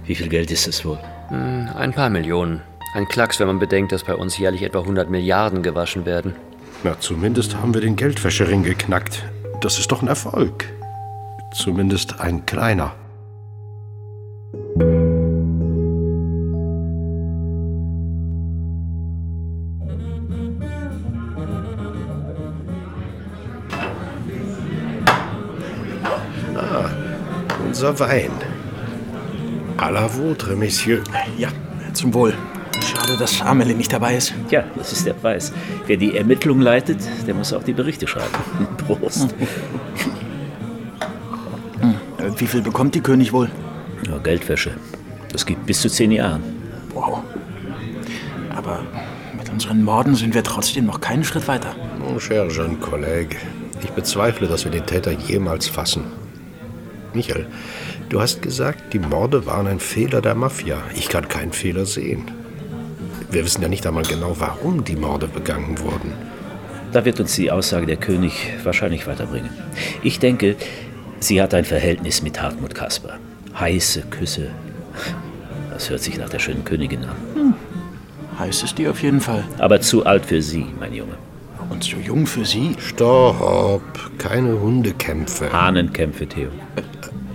Speaker 5: Wie viel Geld ist es wohl?
Speaker 3: Hm, ein paar Millionen. Ein Klacks, wenn man bedenkt, dass bei uns jährlich etwa 100 Milliarden gewaschen werden.
Speaker 10: Na, zumindest haben wir den Geldwäschering geknackt. Das ist doch ein Erfolg. Zumindest ein kleiner. Ah, unser Wein. À la vôtre, Messieurs.
Speaker 8: Ja, zum Wohl. Schade, dass Amelie nicht dabei ist.
Speaker 5: Tja, das ist der Preis. Wer die Ermittlung leitet, der muss auch die Berichte schreiben. Prost.
Speaker 8: Äh, Wie viel bekommt die König wohl?
Speaker 5: Ja, Geldwäsche. Das gibt bis zu zehn Jahren.
Speaker 8: Wow. Aber mit unseren Morden sind wir trotzdem noch keinen Schritt weiter.
Speaker 10: Mon cher jeune collègue, ich bezweifle, dass wir den Täter jemals fassen. Michael, du hast gesagt, die Morde waren ein Fehler der Mafia. Ich kann keinen Fehler sehen. Wir wissen ja nicht einmal genau, warum die Morde begangen wurden.
Speaker 5: Da wird uns die Aussage der König wahrscheinlich weiterbringen. Ich denke, sie hat ein Verhältnis mit Hartmut Kasper. Heiße Küsse. Das hört sich nach der schönen Königin an.
Speaker 8: Hm. Heiß ist die auf jeden Fall.
Speaker 5: Aber zu alt für sie, mein Junge.
Speaker 8: Und zu jung für Sie?
Speaker 10: Stopp, keine Hundekämpfe.
Speaker 5: Hahnenkämpfe, Theo.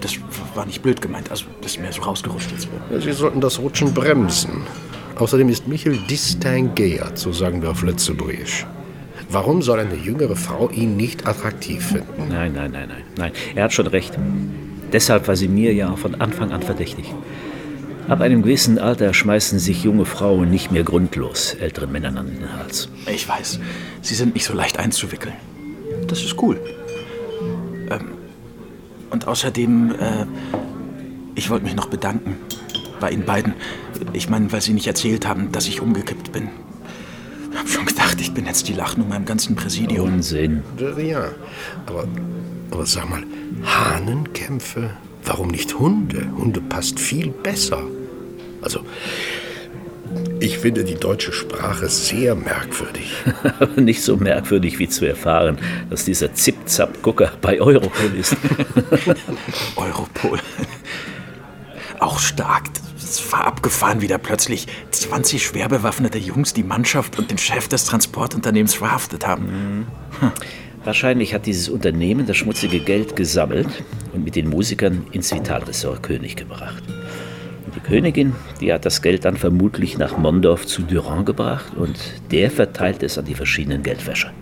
Speaker 8: Das war nicht blöd gemeint. Also, das ist mir so rausgerutscht jetzt.
Speaker 10: Sie sollten das Rutschen bremsen. Außerdem ist Michel distingué, so sagen wir auf Lützeburgisch. Warum soll eine jüngere Frau ihn nicht attraktiv finden?
Speaker 5: Nein, nein, nein, nein. Nein, er hat schon recht. Deshalb war sie mir ja von Anfang an verdächtig. Ab einem gewissen Alter schmeißen sich junge Frauen nicht mehr grundlos älteren Männern an den Hals.
Speaker 8: Ich weiß, Sie sind nicht so leicht einzuwickeln. Das ist cool. Und außerdem, äh, ich wollte mich noch bedanken. Bei Ihnen beiden. Ich meine, weil Sie nicht erzählt haben, dass ich umgekippt bin. Hab schon gedacht, ich bin jetzt die Lachnummer im ganzen Präsidium.
Speaker 5: Unsinn.
Speaker 10: Ja, aber, aber sag mal, Hahnenkämpfe? Warum nicht Hunde? Hunde passt viel besser. Also, ich finde die deutsche Sprache sehr merkwürdig.
Speaker 5: Aber nicht so merkwürdig wie zu erfahren, dass dieser Zip-Zap-Gucker bei Europol ist.
Speaker 8: Europol. Auch stark. Es war abgefahren, wie da plötzlich 20 schwer bewaffnete Jungs die Mannschaft und den Chef des Transportunternehmens verhaftet haben.
Speaker 5: Hm. Wahrscheinlich hat dieses Unternehmen das schmutzige Geld gesammelt und mit den Musikern ins Vitalressort König gebracht. Die Königin, die hat das Geld dann vermutlich nach Mondorf zu Durand gebracht und der verteilt es an die verschiedenen Geldwäscher.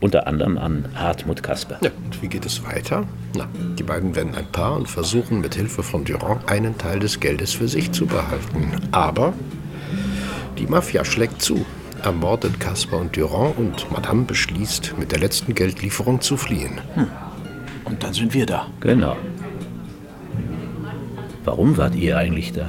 Speaker 5: Unter anderem an Hartmut Kasper.
Speaker 10: Ja, und wie geht es weiter? Na, die beiden werden ein Paar und versuchen mit Hilfe von Durand einen Teil des Geldes für sich zu behalten. Aber die Mafia schlägt zu, ermordet Kasper und Durand und Madame beschließt, mit der letzten Geldlieferung zu fliehen.
Speaker 8: Hm. Und dann sind wir da.
Speaker 5: Genau. Warum wart ihr eigentlich da?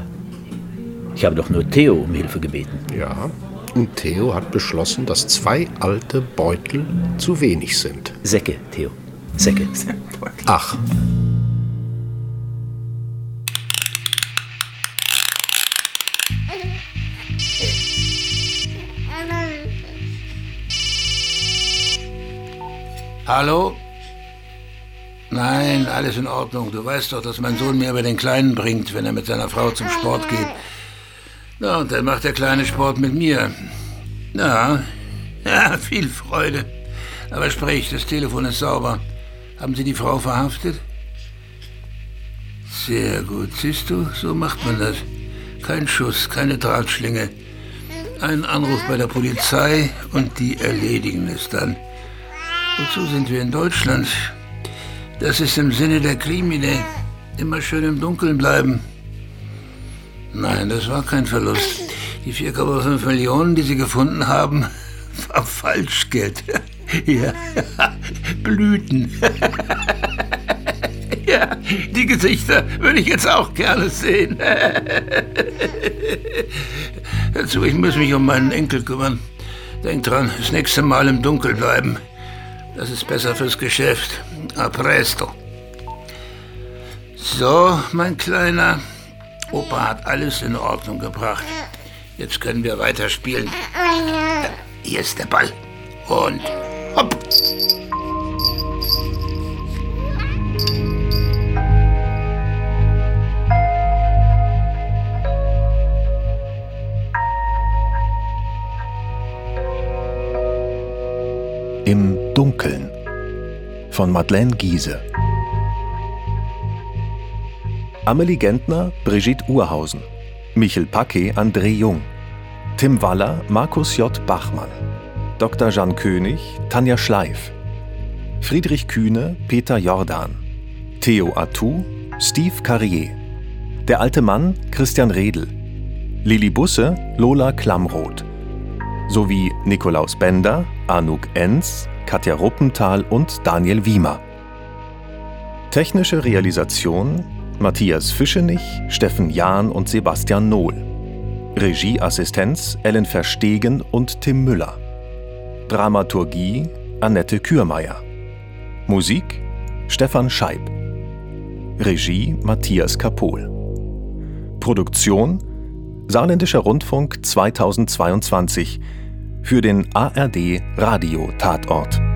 Speaker 5: Ich habe doch nur Theo um Hilfe gebeten.
Speaker 10: Ja, und Theo hat beschlossen, dass zwei alte Beutel zu wenig sind.
Speaker 5: Säcke, Theo. Säcke.
Speaker 10: Ach.
Speaker 1: Hallo? Nein, alles in Ordnung. Du weißt doch, dass mein Sohn mir über den Kleinen bringt, wenn er mit seiner Frau zum Sport geht. Na, und dann macht der kleine Sport mit mir. Ja, ja, viel Freude. Aber sprich, das Telefon ist sauber. Haben Sie die Frau verhaftet? Sehr gut. Siehst du, so macht man das. Kein Schuss, keine Drahtschlinge. Ein Anruf bei der Polizei und die erledigen es dann. Wozu sind wir in Deutschland? Das ist im Sinne der Krimine. Immer schön im Dunkeln bleiben. Nein, das war kein Verlust. Die 4,5 Millionen, die Sie gefunden haben, war Falschgeld. Ja, Blüten. Ja, die Gesichter würde ich jetzt auch gerne sehen. Dazu, ich muss mich um meinen Enkel kümmern. Denk dran, das nächste Mal im Dunkeln bleiben. Das ist besser fürs Geschäft. A presto. So, mein Kleiner. Opa hat alles in Ordnung gebracht. Jetzt können wir weiterspielen. Hier ist der Ball. Und hopp.
Speaker 2: Von Madeleine Giese. Amelie Gentner, Brigitte Urhausen. Michel Packe, André Jung. Tim Waller, Markus J. Bachmann. Dr. Jean König, Tanja Schleif. Friedrich Kühne, Peter Jordan. Theo Atou, Steve Carrier. Der alte Mann, Christian Redl. Lili Busse, Lola Klamroth. Sowie Nikolaus Bender, Anouk Enz, Katja Ruppenthal und Daniel Wiemer. Technische Realisation Matthias Fischenich, Steffen Jahn und Sebastian Nohl. Regieassistenz Ellen Verstegen und Tim Müller. Dramaturgie Annette Kürmeier. Musik Stefan Scheib. Regie Matthias Kapohl. Produktion Saarländischer Rundfunk 2022 für den ARD Radio Tatort.